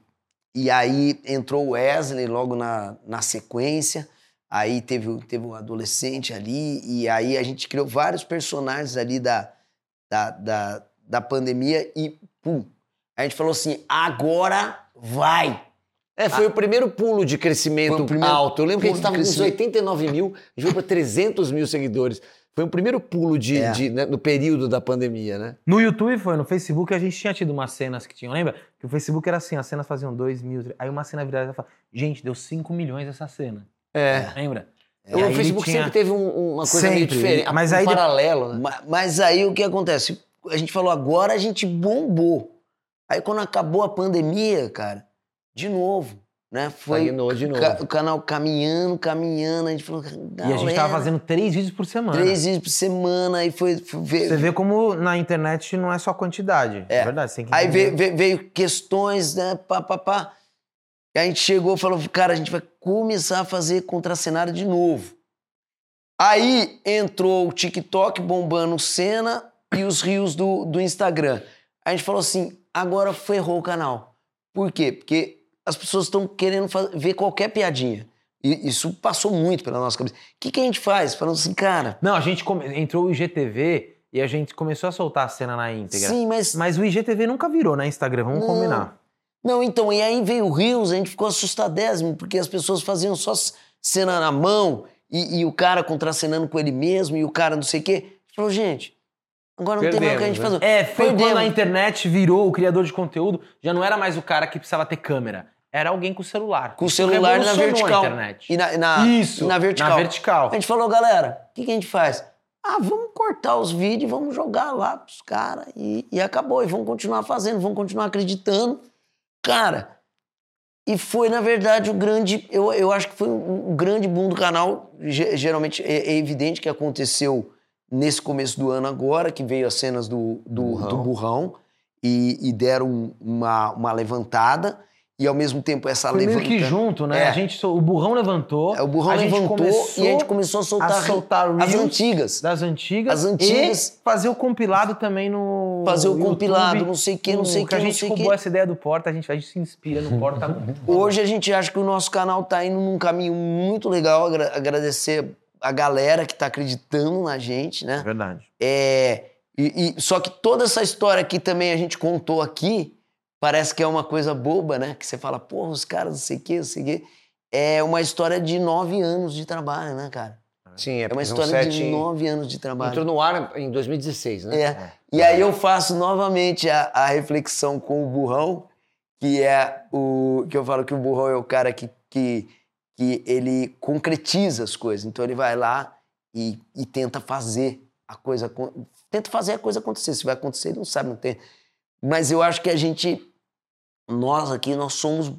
e aí entrou o Wesley logo na, na sequência. Aí teve, o- teve um adolescente ali. E aí a gente criou vários personagens ali da, da, da, da pandemia. E, pum, a gente falou assim, agora vai! É, foi o primeiro pulo de crescimento o primeiro alto. Eu lembro que a gente estava com uns crescimento. 89 mil, a gente foi para 300 mil seguidores. Foi o primeiro pulo de, É. de- né, no período da pandemia, né? No YouTube foi, no Facebook a gente tinha tido umas cenas que tinham, lembra? Que o Facebook era assim, as cenas faziam 2 mil, aí uma cena virada e falava, gente, deu 5 milhões essa cena. É. Lembra? O aí ele Facebook tinha- sempre teve um- uma coisa meio Sempre, diferente, mas um aí de- paralelo, né? Ma- Mas aí o que acontece? A gente falou, agora a gente bombou. Aí quando acabou a pandemia, cara, de novo, né? Foi Stagnou de novo. ca- o canal caminhando, caminhando, a gente falou, E a gente tava fazendo três vídeos por semana. três vídeos por semana, aí foi, foi ver- Você vê como na internet não é só quantidade. É, É. verdade, você tem que Aí veio, veio- veio questões, né? Pá, pá, pá. E a gente chegou e falou, cara, a gente vai começar a fazer contracenário de novo. Aí entrou o TikTok bombando cena e os rios do, do Instagram. A gente falou assim, agora ferrou o canal. Por quê? Porque as pessoas estão querendo fa- ver qualquer piadinha. E isso passou muito pela nossa cabeça. O que, que a gente faz? Falando assim, cara, Não, a gente come- entrou o IGTV e a gente começou a soltar a cena na íntegra. sim, mas Mas o IGTV nunca virou na Instagram, vamos Não. combinar. Não, então, e aí veio o Rios, a gente ficou assustadésimo, porque as pessoas faziam só cena na mão e, e o cara contracenando com ele mesmo e o cara não sei o quê. A gente falou, gente, agora não tem mais o que a gente Perdemos, fazer. É, foi Perdemos. quando a internet virou o criador de conteúdo, já não era mais o cara que precisava ter câmera, era alguém com o celular. Com o celular na vertical. E na, na- Isso, na vertical. Na vertical. A gente falou, galera, o que, que a gente faz? Ah, vamos cortar os vídeos, vamos jogar lá pros caras e, e acabou. E vamos continuar fazendo, vamos continuar acreditando. Cara, e foi, na verdade, o grande. Eu, eu acho que foi um, grande boom do canal. Ge- geralmente é, é evidente que aconteceu nesse começo do ano agora, que veio as cenas do, do, Burrão. do burrão e, e deram um- uma, uma levantada. E ao mesmo tempo essa Foi meio levantada. que junto, né? É. A gente, o burrão levantou. É, o burrão levantou e a gente começou a soltar, a soltar as antigas. das antigas, As antigas. e fazer o compilado também no Fazer o YouTube, compilado, não sei o que, não sei o que, a gente roubou que. essa ideia do Porta, a gente, a gente se inspira no Porta. Hoje a gente acha que o nosso canal tá indo num caminho muito legal. Agra- agradecer a galera que tá acreditando na gente, né? Verdade. É, e, e- só que toda essa história que também a gente contou aqui, parece que é uma coisa boba, né? Que você fala, porra, os caras não sei o que, não sei o que. É uma história de nove anos de trabalho, né, cara? Sim, é É uma história sete- de nove anos de trabalho. Entrou no ar em 2016, né? É. E aí eu faço novamente a, a reflexão com o burrão, que é o. que eu falo que o burrão é o cara que, que, que ele concretiza as coisas. Então ele vai lá e, e tenta fazer a coisa. Tenta fazer a coisa acontecer. Se vai acontecer, ele não sabe, não tem. Mas eu acho que a gente. Nós aqui, nós somos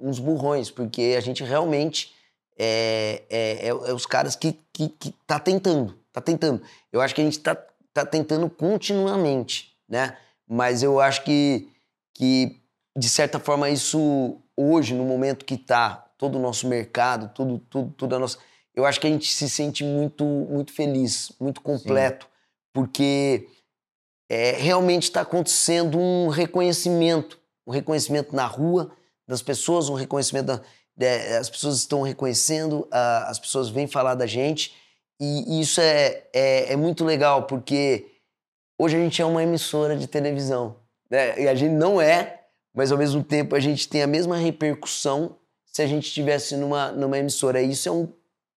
uns burrões, porque a gente realmente é, é, é- é os caras que, que, que tá tentando, tá tentando. Eu acho que a gente tá, tá tentando continuamente, né? Mas eu acho que, que, de certa forma, isso hoje, no momento que tá todo o nosso mercado, tudo, tudo, tudo a nossa... Eu acho que a gente se sente muito, muito feliz, muito completo, porque é, realmente está acontecendo um reconhecimento, um reconhecimento na rua das pessoas, um reconhecimento da, é, as pessoas estão reconhecendo, a- as pessoas vêm falar da gente e isso é, é, é muito legal porque hoje a gente é uma emissora de televisão, né? E a gente não é, mas ao mesmo tempo a gente tem a mesma repercussão se a gente estivesse numa, numa emissora. Isso é um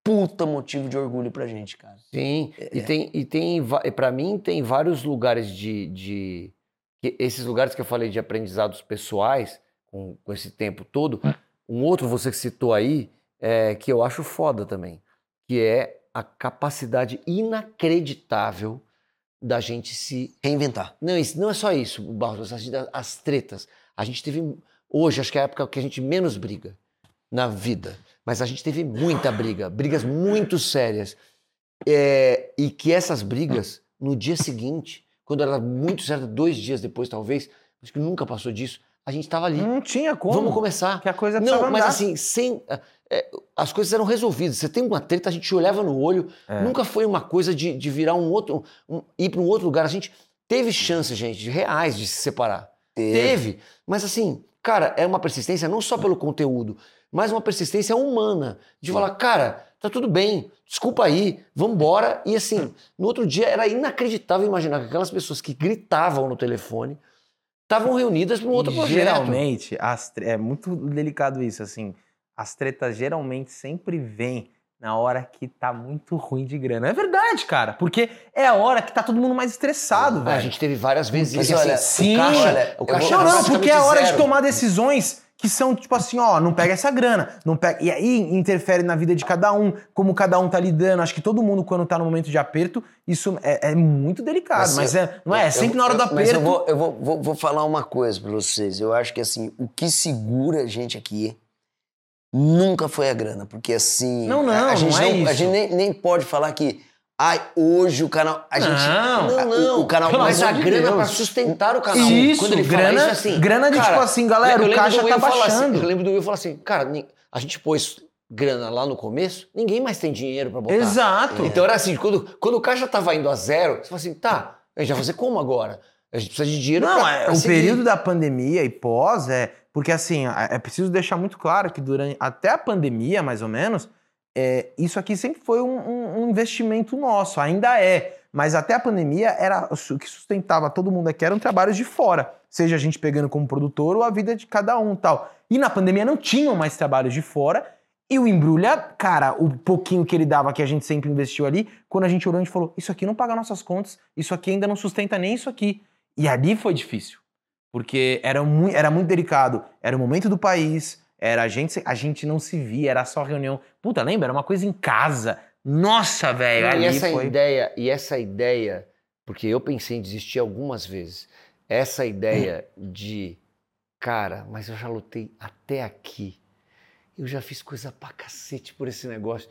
puta motivo de orgulho pra gente, cara. Sim, É. e tem, e tem para mim, tem vários lugares de, de. que- Esses lugares que eu falei de aprendizados pessoais, com, com esse tempo todo. Um outro, você que citou aí, é, que eu acho foda também, que é a capacidade inacreditável da gente se Reinventar. não, isso, não é só isso, Barros, as, as tretas. A gente teve. Hoje, acho que é a época que a gente menos briga na vida. Mas a gente teve muita briga, brigas muito sérias. É, e que essas brigas, no dia seguinte, quando era muito certo, dois dias depois, talvez, acho que nunca passou disso, a gente estava ali. Não tinha como. Vamos começar. Que a coisa Não, mas andar. assim, sem. é, as coisas eram resolvidas. Você tem uma treta, a gente olhava no olho. É. Nunca foi uma coisa de, de virar um outro. um- ir para um outro lugar. A gente teve chances, gente, de reais de se separar. Teve. Mas assim, cara, é uma persistência não só pelo conteúdo, mas uma persistência humana. De falar, cara, tá tudo bem, desculpa aí, vambora. E assim, no outro dia era inacreditável imaginar que aquelas pessoas que gritavam no telefone estavam reunidas para um outro projeto. Geralmente, tre- é muito delicado isso, assim. As tretas geralmente sempre vêm na hora que tá muito ruim de grana. É verdade, cara. Porque é a hora que tá todo mundo mais estressado, Ah, velho. a gente teve várias vezes Mas isso. olha, assim, sim, o caixa, olha, o caixa Não, não, praticamente porque é a hora de zero. tomar decisões que são, tipo assim, ó, não pega essa grana, não pega. E aí interfere na vida de cada um, como cada um tá lidando. Acho que todo mundo, quando tá no momento de aperto, isso é, é muito delicado. Mas, eu- é, não é? É eu- sempre na hora do eu- Mas aperto. eu, vou, eu vou, vou, vou falar uma coisa pra vocês. Eu acho que assim, o que segura a gente aqui nunca foi a grana. Porque assim. Não, não, a, a gente não é A gente nem, nem pode falar que. Ai, hoje o canal. A gente. Não, não, O, o canal pelo Mas a de grana Deus. para sustentar o canal. Isso, Quando ele fala grana- isso assim. grana de tipo assim, galera, o caixa tá assim- baixando. eu lembro do Will falar assim, cara, a gente pôs grana lá no começo, ninguém mais tem dinheiro para botar. Exato. Então era assim, quando, quando o caixa tava indo a zero, você fala assim, tá, a gente vai fazer como agora? A gente precisa de dinheiro Não, pra, é, pra o seguir. período da pandemia e pós é. Porque assim, é é preciso deixar muito claro que durante até a pandemia, mais ou menos, é, isso aqui sempre foi um, um- investimento nosso, ainda é. Mas até a pandemia era o que sustentava todo mundo aqui eram trabalhos de fora. Seja a gente pegando como produtor ou a vida de cada um tal. E na pandemia não tinham mais trabalhos de fora. E o Embrulha, cara, o pouquinho que ele dava, que a gente sempre investiu ali, quando a gente olhou, a gente falou: Isso aqui não paga nossas contas, isso aqui ainda não sustenta nem isso aqui. E ali foi difícil. Porque era muito, era muito delicado. Era o momento do país, era a gente, a gente não se via, era só reunião. Puta, lembra? Era uma coisa em casa. Nossa, velho, ali e essa foi. ideia, e essa ideia, porque eu pensei em desistir algumas vezes. Essa ideia de, cara, mas eu já lutei até aqui. Eu já fiz coisa pra cacete por esse negócio.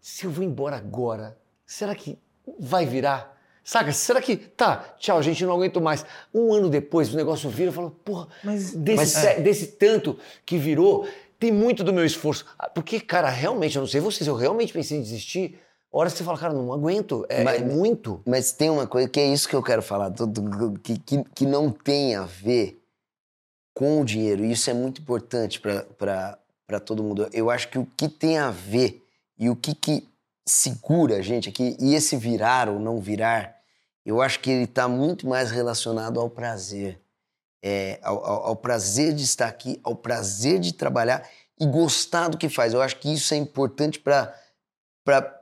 Se eu vou embora agora, será que vai virar? Saca? Será que. Tá, tchau, gente, não aguento mais. Um ano depois o negócio vira e fala, porra, Mas, desse, mas- se- desse tanto que virou, tem muito do meu esforço. Ah, Porque, cara, realmente, eu não sei vocês, eu realmente pensei em desistir. Hora você fala, cara, não aguento, é, Mas- é muito. Mas tem uma coisa que é isso que eu quero falar, que, que, que não tem a ver com o dinheiro. E isso é muito importante para todo mundo. Eu acho que o que tem a ver e o que, que segura a gente aqui, e esse virar ou não virar, eu acho que ele está muito mais relacionado ao prazer. É, ao, ao- ao prazer de estar aqui, ao prazer de trabalhar e gostar do que faz. Eu acho que isso é importante para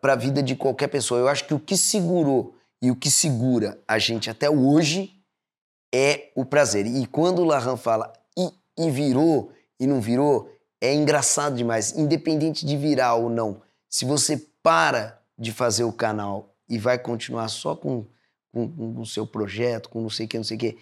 a vida de qualquer pessoa. Eu acho que o que segurou e o que segura a gente até hoje é o prazer. E quando o Lahan fala e, e virou e não virou, é engraçado demais. Independente de virar ou não, se você para de fazer o canal e vai continuar só com, com, com o seu projeto, com não sei o que, não sei o que,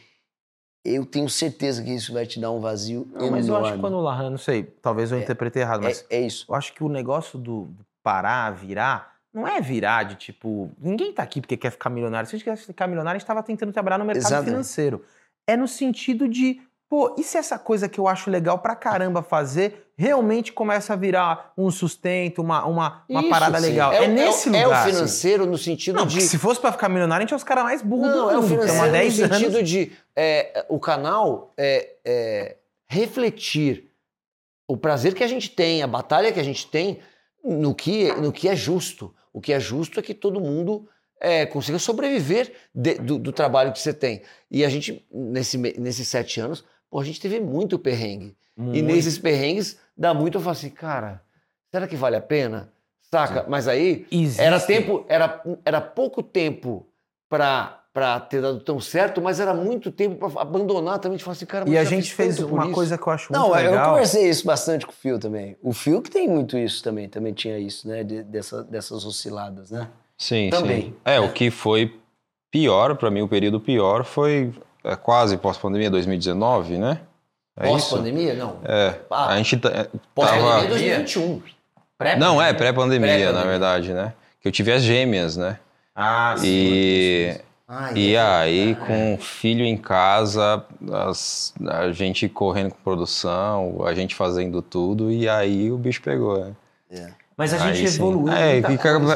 eu tenho certeza que isso vai te dar um vazio Não, mas eu acho que enorme. quando o Lahan, não sei, talvez eu É, interpretei errado, mas É, é isso. eu acho que o negócio do parar, virar, não é virar de tipo. Ninguém tá aqui porque quer ficar milionário. Se a gente quer ficar milionário, a gente tava tentando trabalhar no mercado Exato. financeiro. É no sentido de, pô, e se essa coisa que eu acho legal pra caramba fazer realmente começa a virar um sustento, uma, uma, uma Isso, parada sim. legal? É, É, o- é o- nesse é lugar. o assim. financeiro no sentido Não, de. se fosse pra ficar milionário, a gente é os caras mais burros Não, do é o mundo. Estamos há financeiro 10 no anos. sentido de é, o canal é, é, refletir o prazer que a gente tem, a batalha que a gente tem no que, no que é justo. O que é justo é que todo mundo é, consiga sobreviver de- do, do trabalho que você tem. E a gente, nesse, nesses sete anos, pô, a gente teve muito perrengue. E Muito. nesses perrengues dá muito eu falo assim, cara, será que vale a pena? Saca? Mas aí Existe. era tempo, era, era pouco tempo pra para ter dado tão certo, mas era muito tempo pra abandonar também, de falar assim, cara, mas E a gente fez uma isso. coisa que eu acho Não, muito eu legal. conversei isso bastante com o Fio também. O Fio que tem muito isso também, também tinha isso, né? de- dessa- dessas osciladas, né? Sim, Também. sim. É, o que foi pior, pra mim, o período pior foi quase pós-pandemia 2019, né? É? Pós-pandemia? Não. É. Ah, A gente tá- é, Pós-pandemia tava... é 2021. Não, é pré-pandemia, Pré-pandemia. na verdade, né? Que eu tive as gêmeas, né? Ah, sim. E, Ai, e é aí, verdade. com o filho em casa, as- a gente correndo com produção, a gente fazendo tudo, e aí o bicho pegou, né? Mas a gente Aí evoluiu. É, e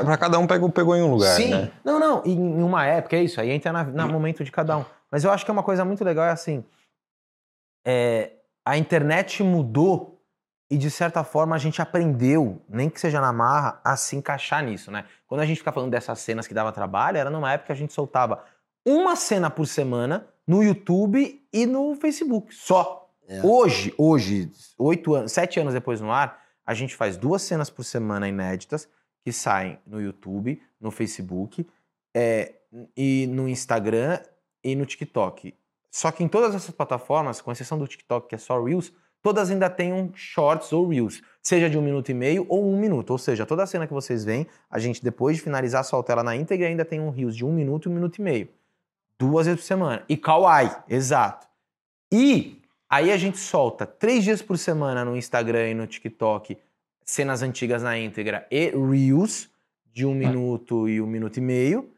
pra cada um pegou, pegou em um lugar, Sim. né? Não, não. Em uma época, é isso. Aí entra na, na momento de cada um. Mas eu acho que é uma coisa muito legal, é assim. é, a internet mudou e, de certa forma, a gente aprendeu, nem que seja na marra, a se encaixar nisso, né? Quando a gente fica falando dessas cenas que dava trabalho, era numa época que a gente soltava uma cena por semana no YouTube e no Facebook. Só. É. Hoje, hoje, oito anos, sete anos depois no ar, a gente faz duas cenas por semana inéditas que saem no YouTube, no Facebook, é, e no Instagram e no TikTok. Só que em todas essas plataformas, com exceção do TikTok, que é só Reels, todas ainda têm um Shorts ou Reels, seja de um minuto e meio ou um minuto. Ou seja, toda a cena que vocês veem, a gente depois de finalizar solta ela na íntegra e ainda tem um Reels de um minuto e um minuto e meio. Duas vezes por semana. E Kawaii, exato. E aí a gente solta três dias por semana no Instagram e no TikTok cenas antigas na íntegra e Reels de um minuto e um minuto e meio.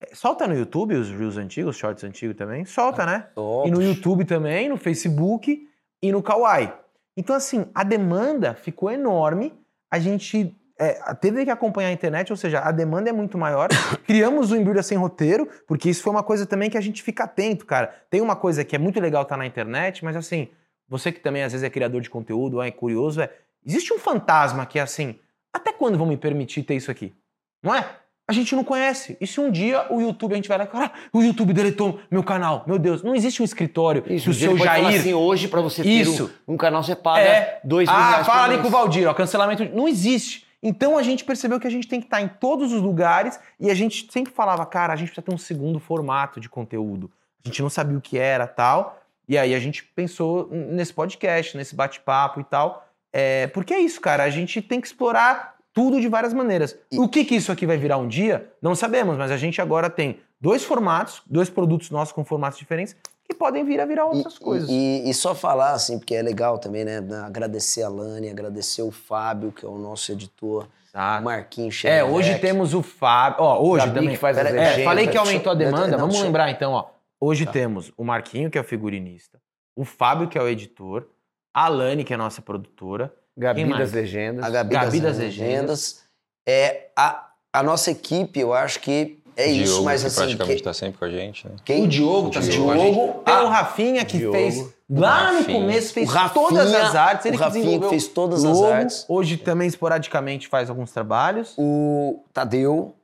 É, Solta no YouTube os Reels antigos, os Shorts antigos também? Solta, né? E no YouTube também, no Facebook e no Kawaii. Então, assim, a demanda ficou enorme. A gente é, teve que acompanhar a internet, ou seja, a demanda é muito maior. Criamos o Embrulha Sem Roteiro, porque isso foi uma coisa também que a gente fica atento, cara. Tem uma coisa que é muito legal estar na internet, mas assim, você que também às vezes é criador de conteúdo, é curioso, é, existe um fantasma que é assim, até quando vão me permitir ter isso aqui? Não é? A gente não conhece. E se um dia o YouTube, a gente vai lá e fala, ah, o YouTube deletou meu canal, meu Deus, não existe um escritório Isso, que o seu Jair... assim, hoje pra você ter Isso. um, um canal, você paga É. dois mil Ah, reais por fala ali mês. com o Valdir, ó, cancelamento. Não existe. Então a gente percebeu que a gente tem que estar em todos os lugares e a gente sempre falava, cara, a gente precisa ter um segundo formato de conteúdo. A gente não sabia o que era tal. E aí a gente pensou nesse podcast, nesse bate-papo e tal. É, porque é isso, cara. A gente tem que explorar tudo de várias maneiras. E- O que, que isso aqui vai virar um dia, não sabemos, mas a gente agora tem dois formatos, dois produtos nossos com formatos diferentes que podem vir a virar outras E- coisas. E, e só falar, assim, porque é legal também, né? Agradecer a Lani, agradecer o Fábio, que é o nosso editor, o Tá? Marquinhos É, Xerebec. hoje temos o Fábio. Ó, hoje Gabi também. que faz Pera- é, falei que aumentou a demanda. não, Vamos deixa- lembrar então, ó. Hoje Tá. temos o Marquinho, que é o figurinista, o Fábio, que é o editor, a Alane, que é a nossa produtora. Gabi Quem mais? das Legendas. a Gabi, Gabi das, das Legendas. É, a, a nossa equipe, eu acho que é Diogo, isso, mas que assim... praticamente que- tá sempre com a gente, né? quem? O Diogo tá o sempre com a gente. Tem o Rafinha, que Diogo. fez lá no começo, fez Rafinha- todas as artes. Ele o que Rafinha desenvolveu fez todas as logo. artes. Hoje também, esporadicamente, faz alguns trabalhos. o Tadeu,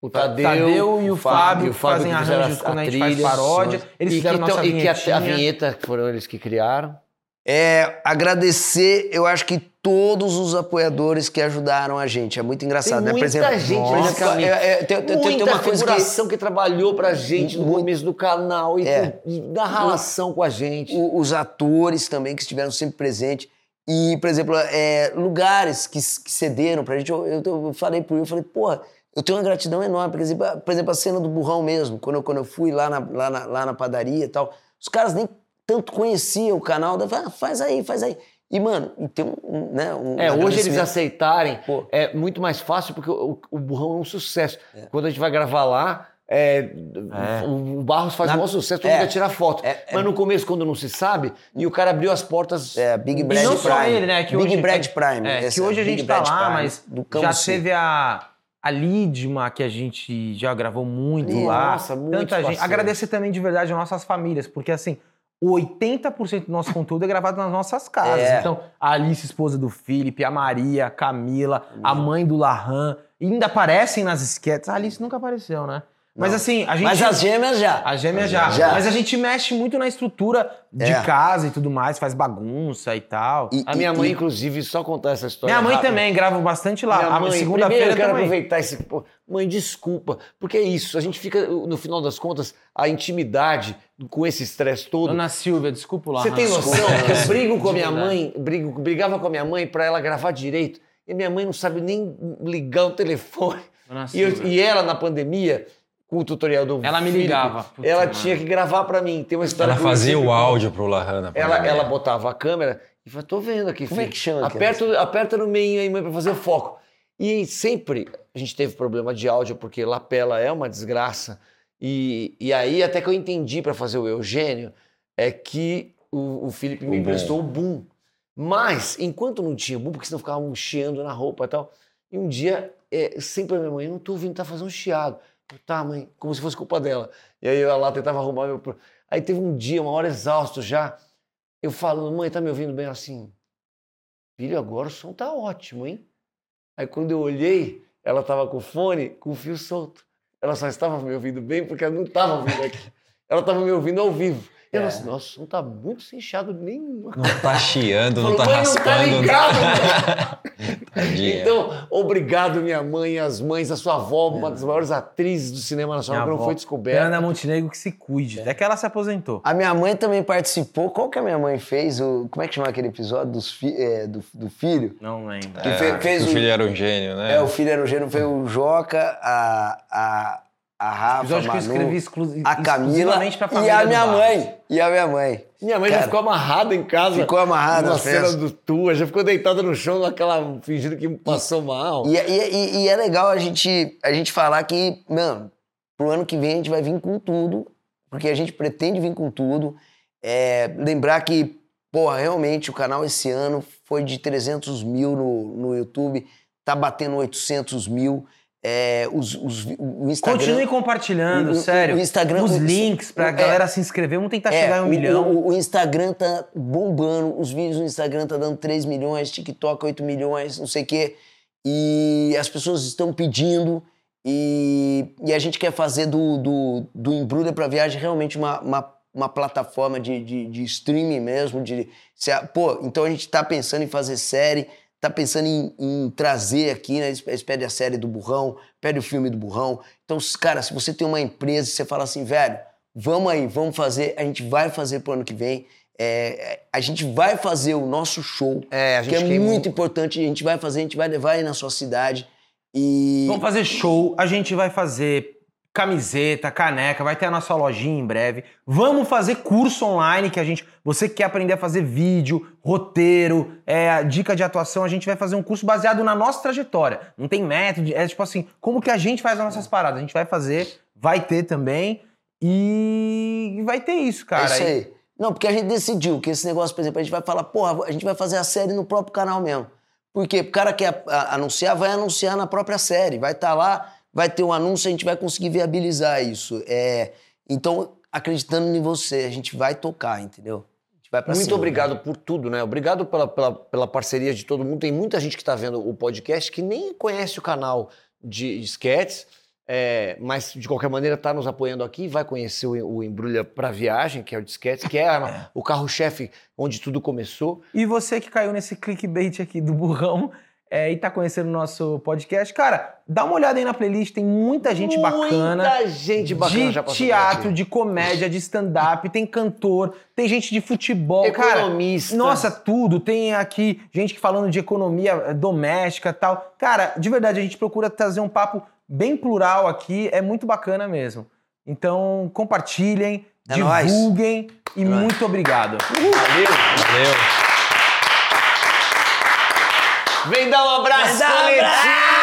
O Tadeu, Tadeu, e o Fábio, Fábio fazem que arranjos quando a, a gente faz paródia. Eles e fizeram que, nossa e que a, a vinheta que foram eles que criaram. É, agradecer, eu acho que todos os apoiadores que ajudaram a gente. É muito engraçado, Tem né? muita gente por nesse exemplo, caminho. é, é, tem, tem- tem Muita uma coisa que que... trabalhou pra gente no começo do canal e, É. e na relação com a gente. o- os atores também que estiveram sempre presentes. E, por exemplo, é, lugares que, que cederam pra gente. Eu, eu, eu falei pro Will, eu falei, porra, eu tenho uma gratidão enorme. Por exemplo, a- por exemplo, a cena do burrão mesmo, quando eu, quando eu fui lá na, lá, na, lá na padaria e tal, os caras nem tanto conheciam o canal. eu falei, ah, faz aí, faz aí. E, mano, e tem um, um, né, um É, hoje eles aceitarem Pô. é muito mais fácil porque o, o burrão é um sucesso. Quando a gente vai gravar lá, é, o, o Barros faz Na- um maior sucesso, todo é. mundo quer tirar foto. É, é. Mas no começo, quando não se sabe, e o cara abriu as portas. É, Big Brad não Prime. só ele, né? Que Big hoje, Brad Prime. É, que hoje a Big gente tá Brad lá, Prime, mas do já Cambuci. teve a, a Lidma, que a gente já gravou muito Nossa, lá. muito Tanta gente. Agradecer também de verdade as nossas famílias, porque assim, 80% do nosso conteúdo é gravado nas nossas casas. É. Então, a Alice, esposa do Felipe, a Maria, a Camila, a mãe do Larran, ainda aparecem nas esquetes. A Alice nunca apareceu, né? Mas Não. assim, a gente. Mas as gêmeas já. A gêmea já. Já. Mas a gente mexe muito na estrutura de É. casa e tudo mais, faz bagunça e tal. E- A e- minha mãe, e- inclusive, só contar essa história. Minha mãe rápida. também grava bastante lá. Minha A mãe, segunda-feira eu quero também. aproveitar esse. pô, Mãe, desculpa. Porque é isso. A gente fica, no final das contas, a intimidade com esse estresse todo. Dona Silvia, desculpa lá. Você tem noção eu brigo com a minha mãe, brigo, brigava com a minha mãe pra ela gravar direito. E minha mãe não sabe nem ligar o telefone. Dona E, eu- Silvia. e ela, na pandemia, com o tutorial do Ela me Felipe, ligava. Puta, ela mano. tinha que gravar pra mim. Tem uma história Ela fazia o áudio pro Lahana. Ela, ela botava a câmera e falava, tô vendo aqui, Como é filho. que chama Aperta, aperta no meio aí, mãe, pra fazer o foco. E sempre a gente teve problema de áudio, porque lapela é uma desgraça. E, e aí, até que eu entendi pra fazer o Eugênio, é que o, o Felipe me emprestou o boom. Mas, enquanto não tinha boom, porque senão ficava um chiando na roupa e tal, e um dia, é, sempre a minha mãe, eu não tô ouvindo, tá fazendo um chiado. Eu, tá, mãe, como se fosse culpa dela. E aí eu lá tentava arrumar meu. Aí teve um dia, uma hora exausto já, eu falando, mãe, tá me ouvindo bem Ela assim? Filho, agora o som tá ótimo, hein? Aí quando eu olhei, ela tava com o fone com o fio solto. Ela só estava me ouvindo bem porque ela não estava ouvindo aqui. ela tava me ouvindo ao vivo. E ela É. assim, nossa, o som tá muito sem chiado nenhum. Não tá chiando, não tá "Mãe, não tá raspando. ligado, Tadinha. Então, obrigado, minha mãe, as mães, a sua avó, uma das maiores atrizes do cinema nacional Minha que não foi descoberta. Fernanda Montenegro que se cuide. Até que ela se aposentou. A minha mãe também participou. Qual que a minha mãe fez? O, como é que chama aquele episódio dos fi- é, do, do filho? Não lembro. É, fe- o o- filho era um gênio, né? É, o filho era o gênero, foi o Joca, a, a, a Rafa, eu Manu, exclu a Camila e a minha mãe. E a minha mãe. Minha mãe já Cara, ficou amarrada em casa. Ficou amarrada Na na cena do tua, já ficou deitada no chão, naquela, fingindo que passou mal. E, e- e- e é legal a gente, a gente falar que, mano, pro ano que vem a gente vai vir com tudo, porque a gente pretende vir com tudo. É, lembrar que, porra, realmente o canal esse ano foi de 300 mil no, no YouTube, tá batendo 800 mil. É, os, os- o Instagram... Continue compartilhando, o- sério. o Instagram- Os links pra é. galera se inscrever. Vamos tentar É, chegar em um o, milhão. O, Instagram tá bombando, os vídeos no Instagram tá dando 3 milhões, TikTok 8 milhões, não sei o quê. E as pessoas estão pedindo e, e a gente quer fazer do, do, do Embrulha pra Viagem realmente uma, uma, uma plataforma de, de, de streaming mesmo. De, se a- pô, então a gente tá pensando em fazer série, tá pensando em, em trazer aqui, né? Eles eles pedem a série do Burrão, pedem o filme do Burrão. Então, cara, se você tem uma empresa e você fala assim, velho, vamos aí, vamos fazer, a gente vai fazer pro ano que vem. É, a gente vai fazer o nosso show, É, que é muito importante, a gente vai fazer, a gente vai levar aí na sua cidade. E Vamos fazer show, a gente vai fazer camiseta, caneca, vai ter a nossa lojinha em breve. Vamos fazer curso online que a gente, você que quer aprender a fazer vídeo, roteiro, é, dica de atuação, a gente vai fazer um curso baseado na nossa trajetória. Não tem método, é tipo assim, como que a gente faz as nossas paradas? A gente vai fazer, vai ter também e vai ter isso, cara. é isso aí. Não, porque a gente decidiu que esse negócio, por exemplo, a gente vai falar, porra, a gente vai fazer a série no próprio canal mesmo. Por quê? O cara quer anunciar, vai anunciar na própria série. Vai estar lá, vai ter um anúncio, a gente vai conseguir viabilizar isso. É, então, acreditando em você, a gente vai tocar, entendeu? A gente vai pra Muito cima. obrigado por tudo, né? Obrigado pela, pela, pela parceria de todo mundo. Tem muita gente que está vendo o podcast que nem conhece o canal de sketches, é, mas de qualquer maneira está nos apoiando aqui, vai conhecer o, o Embrulha para Viagem, que é o de que é a- o carro-chefe onde tudo começou. E você que caiu nesse clickbait aqui do burrão é, e tá conhecendo o nosso podcast, cara, dá uma olhada aí na playlist, tem muita gente bacana. Muita gente bacana de teatro, aqui. de comédia, de stand-up, tem cantor, tem gente de futebol, Economista. cara. Nossa, tudo. Tem aqui gente falando de economia eh, doméstica tal. Cara, de verdade, a gente procura trazer um papo bem plural aqui, é muito bacana mesmo. Então, compartilhem, É nóis. divulguem e nóis. muito obrigado. Valeu. Valeu. Vem dar um abraço, Vem dar um coletinho!